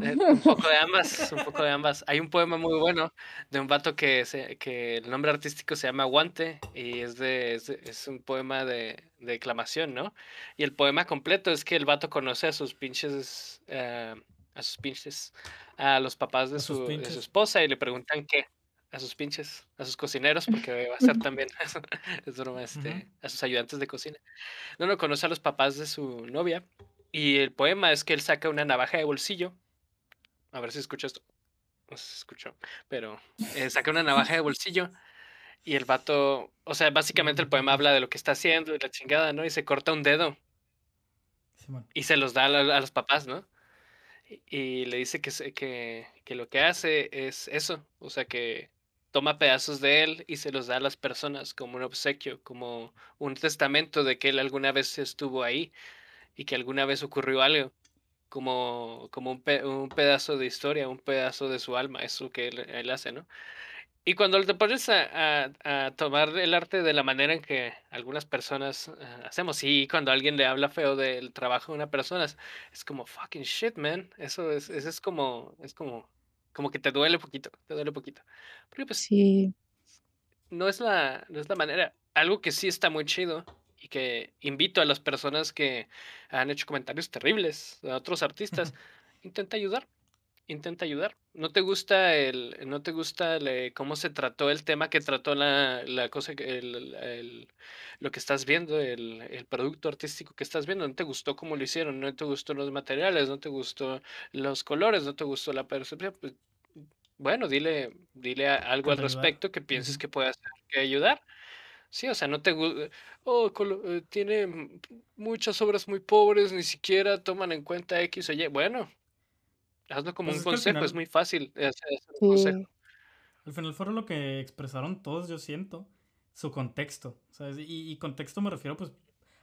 Eh, *laughs* un poco de ambas, un poco de ambas. Hay un poema muy bueno de un vato que, se, que el nombre artístico se llama Guante y es, de, es, un poema de, declamación, ¿no? Y el poema completo es que el vato conoce a sus pinches, eh, a sus pinches, a los papás de su, de su esposa y le preguntan qué, a sus pinches, a sus cocineros, porque va *laughs* a ser también, *laughs* es broma, este, a sus ayudantes de cocina. No, no, conoce a los papás de su novia y el poema es que él saca una navaja de bolsillo. A ver si escucho esto. No se escuchó, pero eh, saca una navaja de bolsillo y el vato, o sea, básicamente el poema habla de lo que está haciendo y la chingada, ¿no? Y se corta un dedo y se los da a, los papás, ¿no? Y, le dice que, que, que lo que hace es eso, o sea, que toma pedazos de él y se los da a las personas como un obsequio, como un testamento de que él alguna vez estuvo ahí y que alguna vez ocurrió algo, como, como un, un pedazo de historia, un pedazo de su alma, eso que él, hace, ¿no? Y cuando te pones a, a, tomar el arte de la manera en que algunas personas ah, hacemos, y cuando alguien le habla feo del trabajo de una persona, es, como fucking shit, man. Eso es, eso es como, es como como que te duele poquito, te duele poquito. Porque pues Sí. no es la, no es la manera. Algo que sí está muy chido y que invito a las personas que han hecho comentarios terribles a otros artistas, *laughs* intenta ayudar intenta ayudar. ¿No te gusta el, no te gusta cómo se trató el tema que trató la, la cosa, el, el, lo que estás viendo, el, el, producto artístico que estás viendo? ¿No te gustó cómo lo hicieron? ¿No te gustó los materiales? ¿No te gustó los colores? ¿No te gustó la percepción? Pues, bueno, dile, dile algo al respecto que pienses que puede hacer que ayudar. Sí, o sea, no te gusta, oh, eh, tiene muchas obras muy pobres, ni siquiera toman en cuenta X o Y. Bueno, Hazlo como pues un consejo, es muy fácil Al final fueron lo que expresaron todos, yo siento, su contexto, ¿sabes? Y, contexto me refiero pues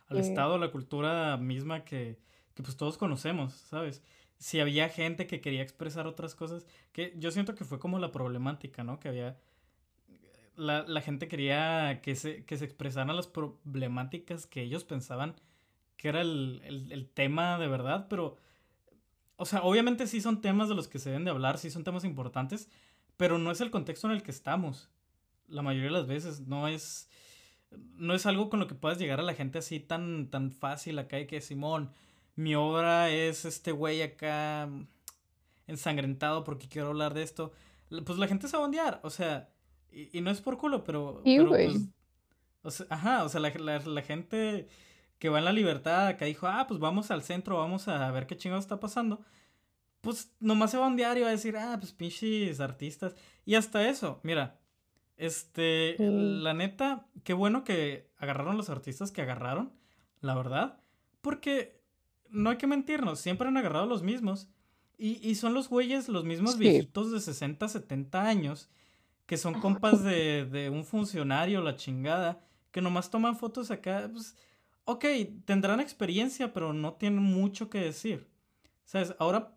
al estado, a la cultura misma que, que pues todos conocemos, ¿sabes? Si había gente que quería expresar otras cosas, que yo siento que fue como la problemática, ¿no? Que había... La, la gente quería que se, que se expresaran las problemáticas que ellos pensaban que era el, el, el tema de verdad, pero o sea, obviamente sí son temas de los que se deben de hablar, sí son temas importantes, pero no es el contexto en el que estamos. La mayoría de las veces no es no es algo con lo que puedas llegar a la gente así tan tan fácil acá y que Simón, mi obra es este güey acá ensangrentado porque quiero hablar de esto. Pues la gente se va a ondear, o sea, y, no es por culo, pero, pues, o sea, ajá, o sea, la, la gente que va en la libertad, que dijo, ah, pues vamos al centro, vamos a ver qué chingados está pasando, pues nomás se va a un diario a decir, ah, pues pinches artistas. Y hasta eso, mira, este, la neta, qué bueno que agarraron los artistas que agarraron, la verdad, porque no hay que mentirnos, siempre han agarrado los mismos. Y, son los güeyes, los mismos viejitos de 60, 70 años, que son compas de, de un funcionario, la chingada, que nomás toman fotos acá, pues ok, tendrán experiencia, pero no tienen mucho que decir. ¿Sabes? Ahora,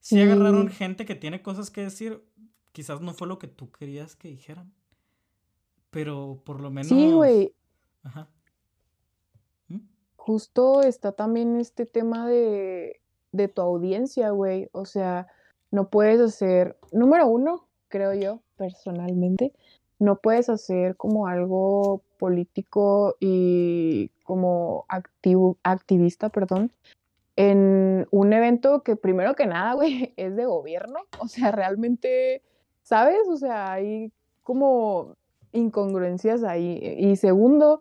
si agarraron gente que tiene cosas que decir, quizás no fue lo que tú querías que dijeran. Pero por lo menos. Sí, güey. Ajá. ¿Mm? Justo está también este tema de, de tu audiencia, güey. O sea, no puedes hacer. Número uno, creo yo, personalmente, no puedes hacer como algo político y como activo, activista, perdón, en un evento que primero que nada, *laughs* güey, es de gobierno. O sea, realmente, ¿sabes? O sea, hay como incongruencias ahí. Y segundo,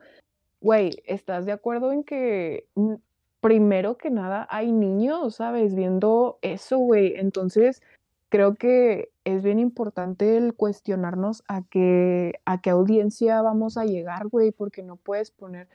güey, ¿estás de acuerdo en que mm, primero que nada hay niños, ¿sabes? Viendo eso, güey. Entonces, creo que es bien importante el cuestionarnos a qué, a qué audiencia vamos a llegar, güey, porque no puedes poner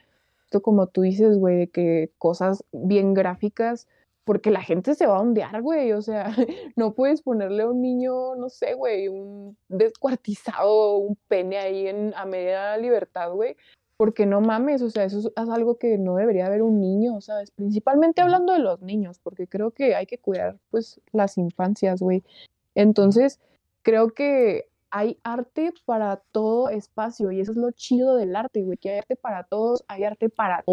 esto como tú dices, güey, de que cosas bien gráficas, porque la gente se va a ondear, güey, o sea, *laughs* no puedes ponerle a un niño, no sé, güey, un descuartizado, un pene ahí en, a media libertad, güey, porque no mames, o sea, eso es, algo que no debería haber un niño, ¿sabes? Principalmente hablando de los niños, porque creo que hay que cuidar, pues, las infancias, güey. Entonces, creo que hay arte para todo espacio y eso es lo chido del arte, güey, que hay arte para todos, hay arte para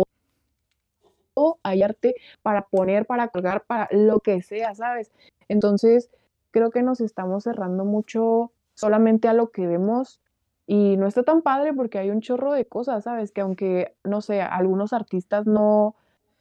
todo, hay arte para poner, para colgar, para lo que sea, ¿sabes? Entonces, creo que nos estamos cerrando mucho solamente a lo que vemos y no está tan padre porque hay un chorro de cosas, ¿sabes? Que aunque, no sé, algunos artistas no,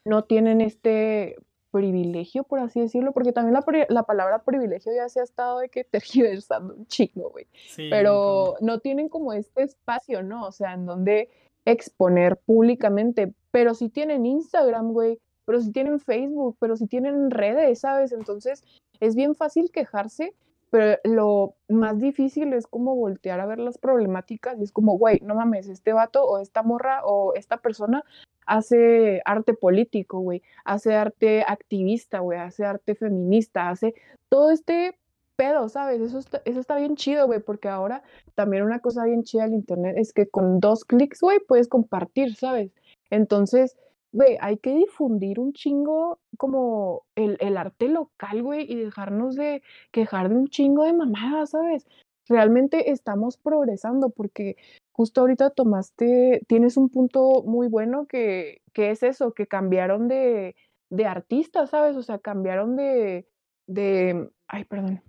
no tienen este, privilegio, por así decirlo, porque también la, la, palabra privilegio ya se ha estado de que *laughs* tergiversando un chingo, güey. Pero no tienen como este espacio, ¿no? O sea, en donde exponer públicamente, pero si tienen Instagram, güey, pero si tienen Facebook, pero si tienen redes, ¿sabes? Entonces es bien fácil quejarse, pero lo más difícil es como voltear a ver las problemáticas y es como, güey, no mames, este vato o esta morra o esta persona hace arte político, güey, hace arte activista, güey, hace arte feminista, hace todo este pedo, ¿sabes? Eso está, eso está bien chido, güey, porque ahora también una cosa bien chida del internet es que con dos clics, güey, puedes compartir, ¿sabes? Entonces, güey, hay que difundir un chingo como el, el arte local, güey, y dejarnos de quejar de un chingo de mamadas, ¿sabes? Realmente estamos progresando porque justo ahorita tomaste, tienes un punto muy bueno que, que es eso, que cambiaron de, de artistas, ¿sabes? O sea, cambiaron de, de, ay, perdón,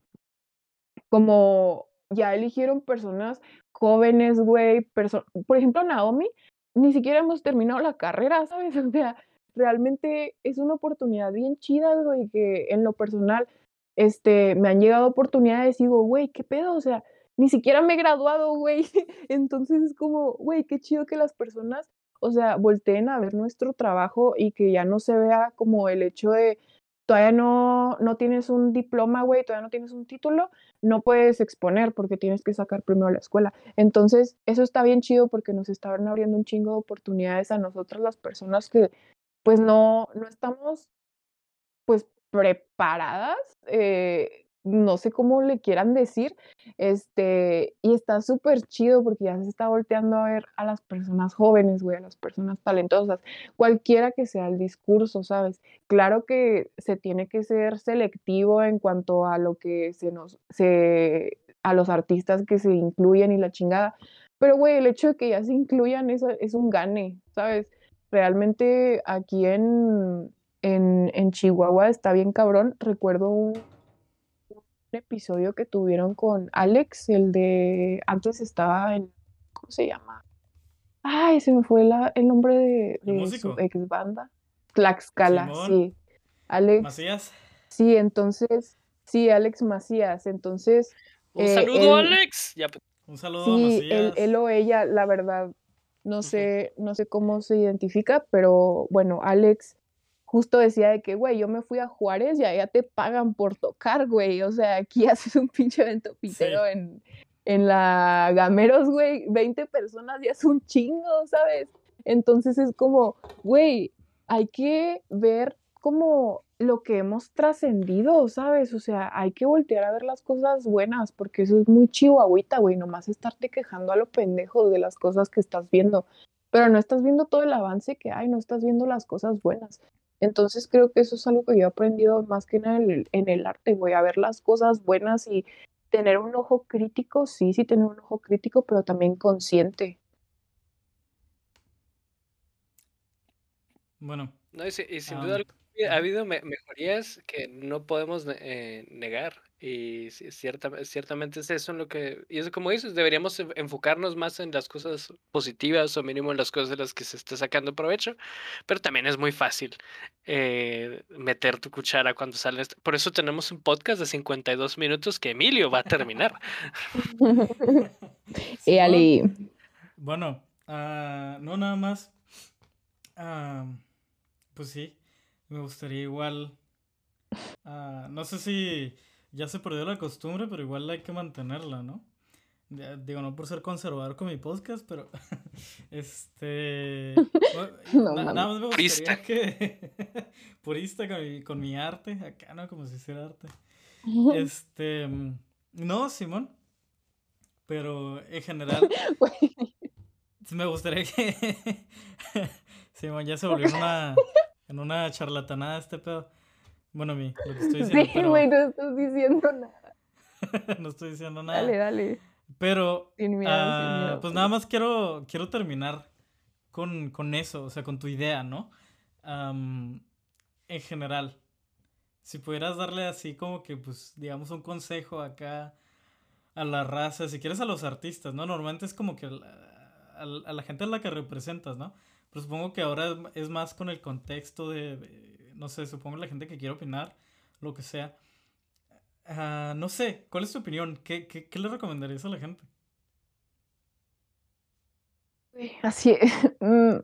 como ya eligieron personas jóvenes, güey, por ejemplo, Naomi ni siquiera hemos terminado la carrera, ¿sabes? *laughs* O sea, realmente es una oportunidad bien chida, güey, que en lo personal, este, me han llegado oportunidades y digo, güey, ¿qué pedo? O sea, ni siquiera me he graduado, güey. *laughs* Entonces es como, güey, qué chido que las personas, o sea, volteen a ver nuestro trabajo y que ya no se vea como el hecho de, todavía no, no tienes un diploma, güey, todavía no tienes un título, no puedes exponer porque tienes que sacar primero la escuela. Entonces, eso está bien chido porque nos estaban abriendo un chingo de oportunidades a nosotras las personas que pues no, no estamos pues preparadas eh, no sé cómo le quieran decir, este, y está súper chido porque ya se está volteando a ver a las personas jóvenes, güey, a las personas talentosas, cualquiera que sea el discurso, ¿sabes? Claro que se tiene que ser selectivo en cuanto a lo que se nos, se, a los artistas que se incluyen y la chingada, pero, güey, el hecho de que ya se incluyan es, es un gane, ¿sabes? Realmente aquí en, en, en Chihuahua está bien cabrón, recuerdo un episodio que tuvieron con Alex, el de antes estaba en, ¿cómo se llama? Ay, se me fue la, el nombre de, su ex banda. Tlaxcala, sí. Alex. Macías. Sí, entonces, sí, Alex Macías. Entonces. Un eh, saludo, Alex. Pues. Un saludo sí, Macías. Él, o ella, la verdad, no sé, no sé cómo se identifica, pero bueno, Alex justo decía de que, güey, yo me fui a Juárez y allá te pagan por tocar, güey. O sea, aquí *laughs* haces un pinche evento pitero en, en la Gameros, güey, 20 personas ya es un chingo, ¿sabes? Entonces es como, güey, hay que ver como lo que hemos trascendido, ¿sabes? O sea, hay que voltear a ver las cosas buenas, porque eso es muy chihuahuita, güey, nomás estarte quejando a lo pendejo de las cosas que estás viendo, pero no estás viendo todo el avance que hay, no estás viendo las cosas buenas. Entonces creo que eso es algo que yo he aprendido más que en el, en el arte, voy a ver las cosas buenas y tener un ojo crítico, sí, sí tener un ojo crítico, pero también consciente. Bueno. No, y, sin duda ha habido mejorías que no podemos eh, negar. Y cierta, ciertamente es eso en lo que, y es como dices, deberíamos enfocarnos más en las cosas positivas o mínimo en las cosas de las que se está sacando provecho, pero también es muy fácil eh, meter tu cuchara cuando sale. Por eso tenemos un podcast de 52 minutos que Emilio va a terminar. *laughs* *laughs* y Ali. Bueno, uh, no nada más. Uh, pues sí, me gustaría igual. Uh, no sé si ya se perdió la costumbre, pero igual hay que mantenerla, ¿no? Digo, no por ser conservador con mi podcast, pero *laughs* este *laughs* nada más me gustaría purista. que *laughs* purista con mi, con mi arte, acá no como si hiciera arte. Este no, Simón. Pero en general me gustaría que Simón ya se volvió una en una charlatanada este pedo. Bueno, mi, lo que estoy *laughs* diciendo. Sí, güey, no estás diciendo nada. *laughs* no estoy diciendo nada. Dale, dale. Pero, uh, pues nada más quiero, quiero terminar con, con eso, o sea, con tu idea, ¿no? Um, en general, si pudieras darle así como que, pues, digamos, un consejo acá a la raza, si quieres a los artistas, ¿no? Normalmente es como que a, la gente a la que representas, ¿no? Pero supongo que ahora es más con el contexto de no sé, supongo la gente que quiere opinar, lo que sea. Ah, no sé, ¿cuál es tu opinión? ¿Qué, qué, qué le recomendarías a la gente? Así es. *laughs* Mm,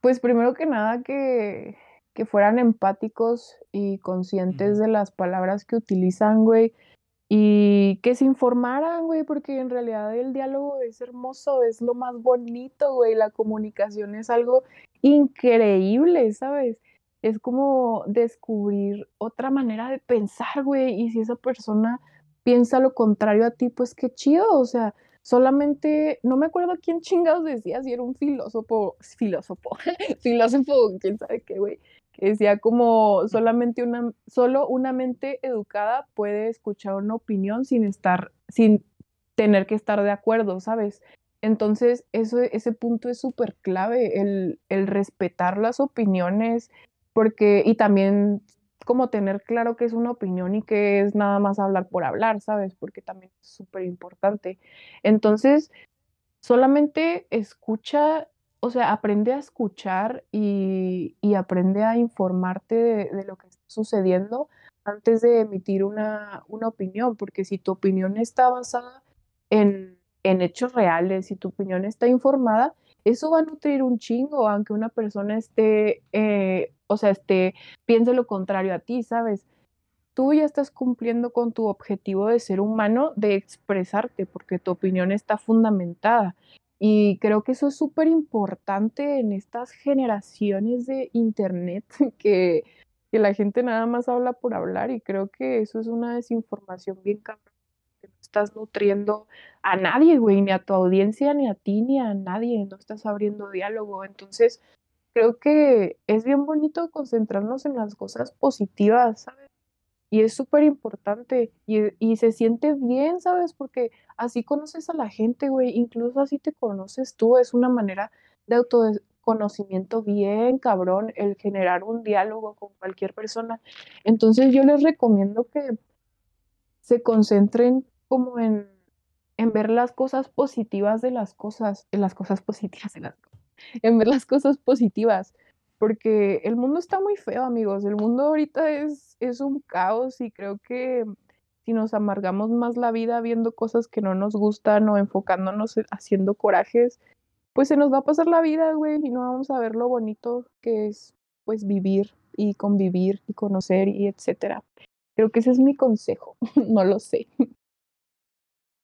pues primero que nada que, que fueran empáticos y conscientes de las palabras que utilizan, güey. Y que se informaran, güey, porque en realidad el diálogo es hermoso, es lo más bonito, güey. La comunicación es algo increíble, ¿sabes? Es como descubrir otra manera de pensar, güey. Y si esa persona piensa lo contrario a ti, pues qué chido, o sea, solamente, no me acuerdo quién chingados decía, si era un filósofo, filósofo, *laughs* filósofo, quién sabe qué, güey, que decía como solamente una, solo una mente educada puede escuchar una opinión sin estar, sin tener que estar de acuerdo, ¿sabes? Entonces, eso, ese punto es súper clave, el, el respetar las opiniones, porque, y también como tener claro que es una opinión y que es nada más hablar por hablar, ¿sabes? Porque también es súper importante. Entonces, solamente escucha, o sea, aprende a escuchar y, y aprende a informarte de, lo que está sucediendo antes de emitir una, una opinión, porque si tu opinión está basada en, en hechos reales, si tu opinión está informada, eso va a nutrir un chingo, aunque una persona esté, eh, o sea, esté, piense lo contrario a ti, ¿sabes? Tú ya estás cumpliendo con tu objetivo de ser humano, de expresarte, porque tu opinión está fundamentada. Y creo que eso es súper importante en estas generaciones de Internet, *laughs* que, que la gente nada más habla por hablar y creo que eso es una desinformación bien cabrón estás nutriendo a nadie, güey, ni a tu audiencia, ni a ti, ni a nadie, no estás abriendo diálogo. Entonces, creo que es bien bonito concentrarnos en las cosas positivas, ¿sabes? Y es súper importante y, y, se siente bien, ¿sabes? Porque así conoces a la gente, güey, incluso así te conoces tú, es una manera de autoconocimiento bien cabrón el generar un diálogo con cualquier persona. Entonces yo les recomiendo que se concentren como en, en ver las cosas positivas de las cosas, en las cosas positivas de las en ver las cosas positivas, porque el mundo está muy feo, amigos, el mundo ahorita es, es un caos y creo que si nos amargamos más la vida viendo cosas que no nos gustan o enfocándonos haciendo corajes, pues se nos va a pasar la vida, güey, y no vamos a ver lo bonito que es, pues, vivir y convivir y conocer y etcétera. Creo que ese es mi consejo, *laughs* no lo sé.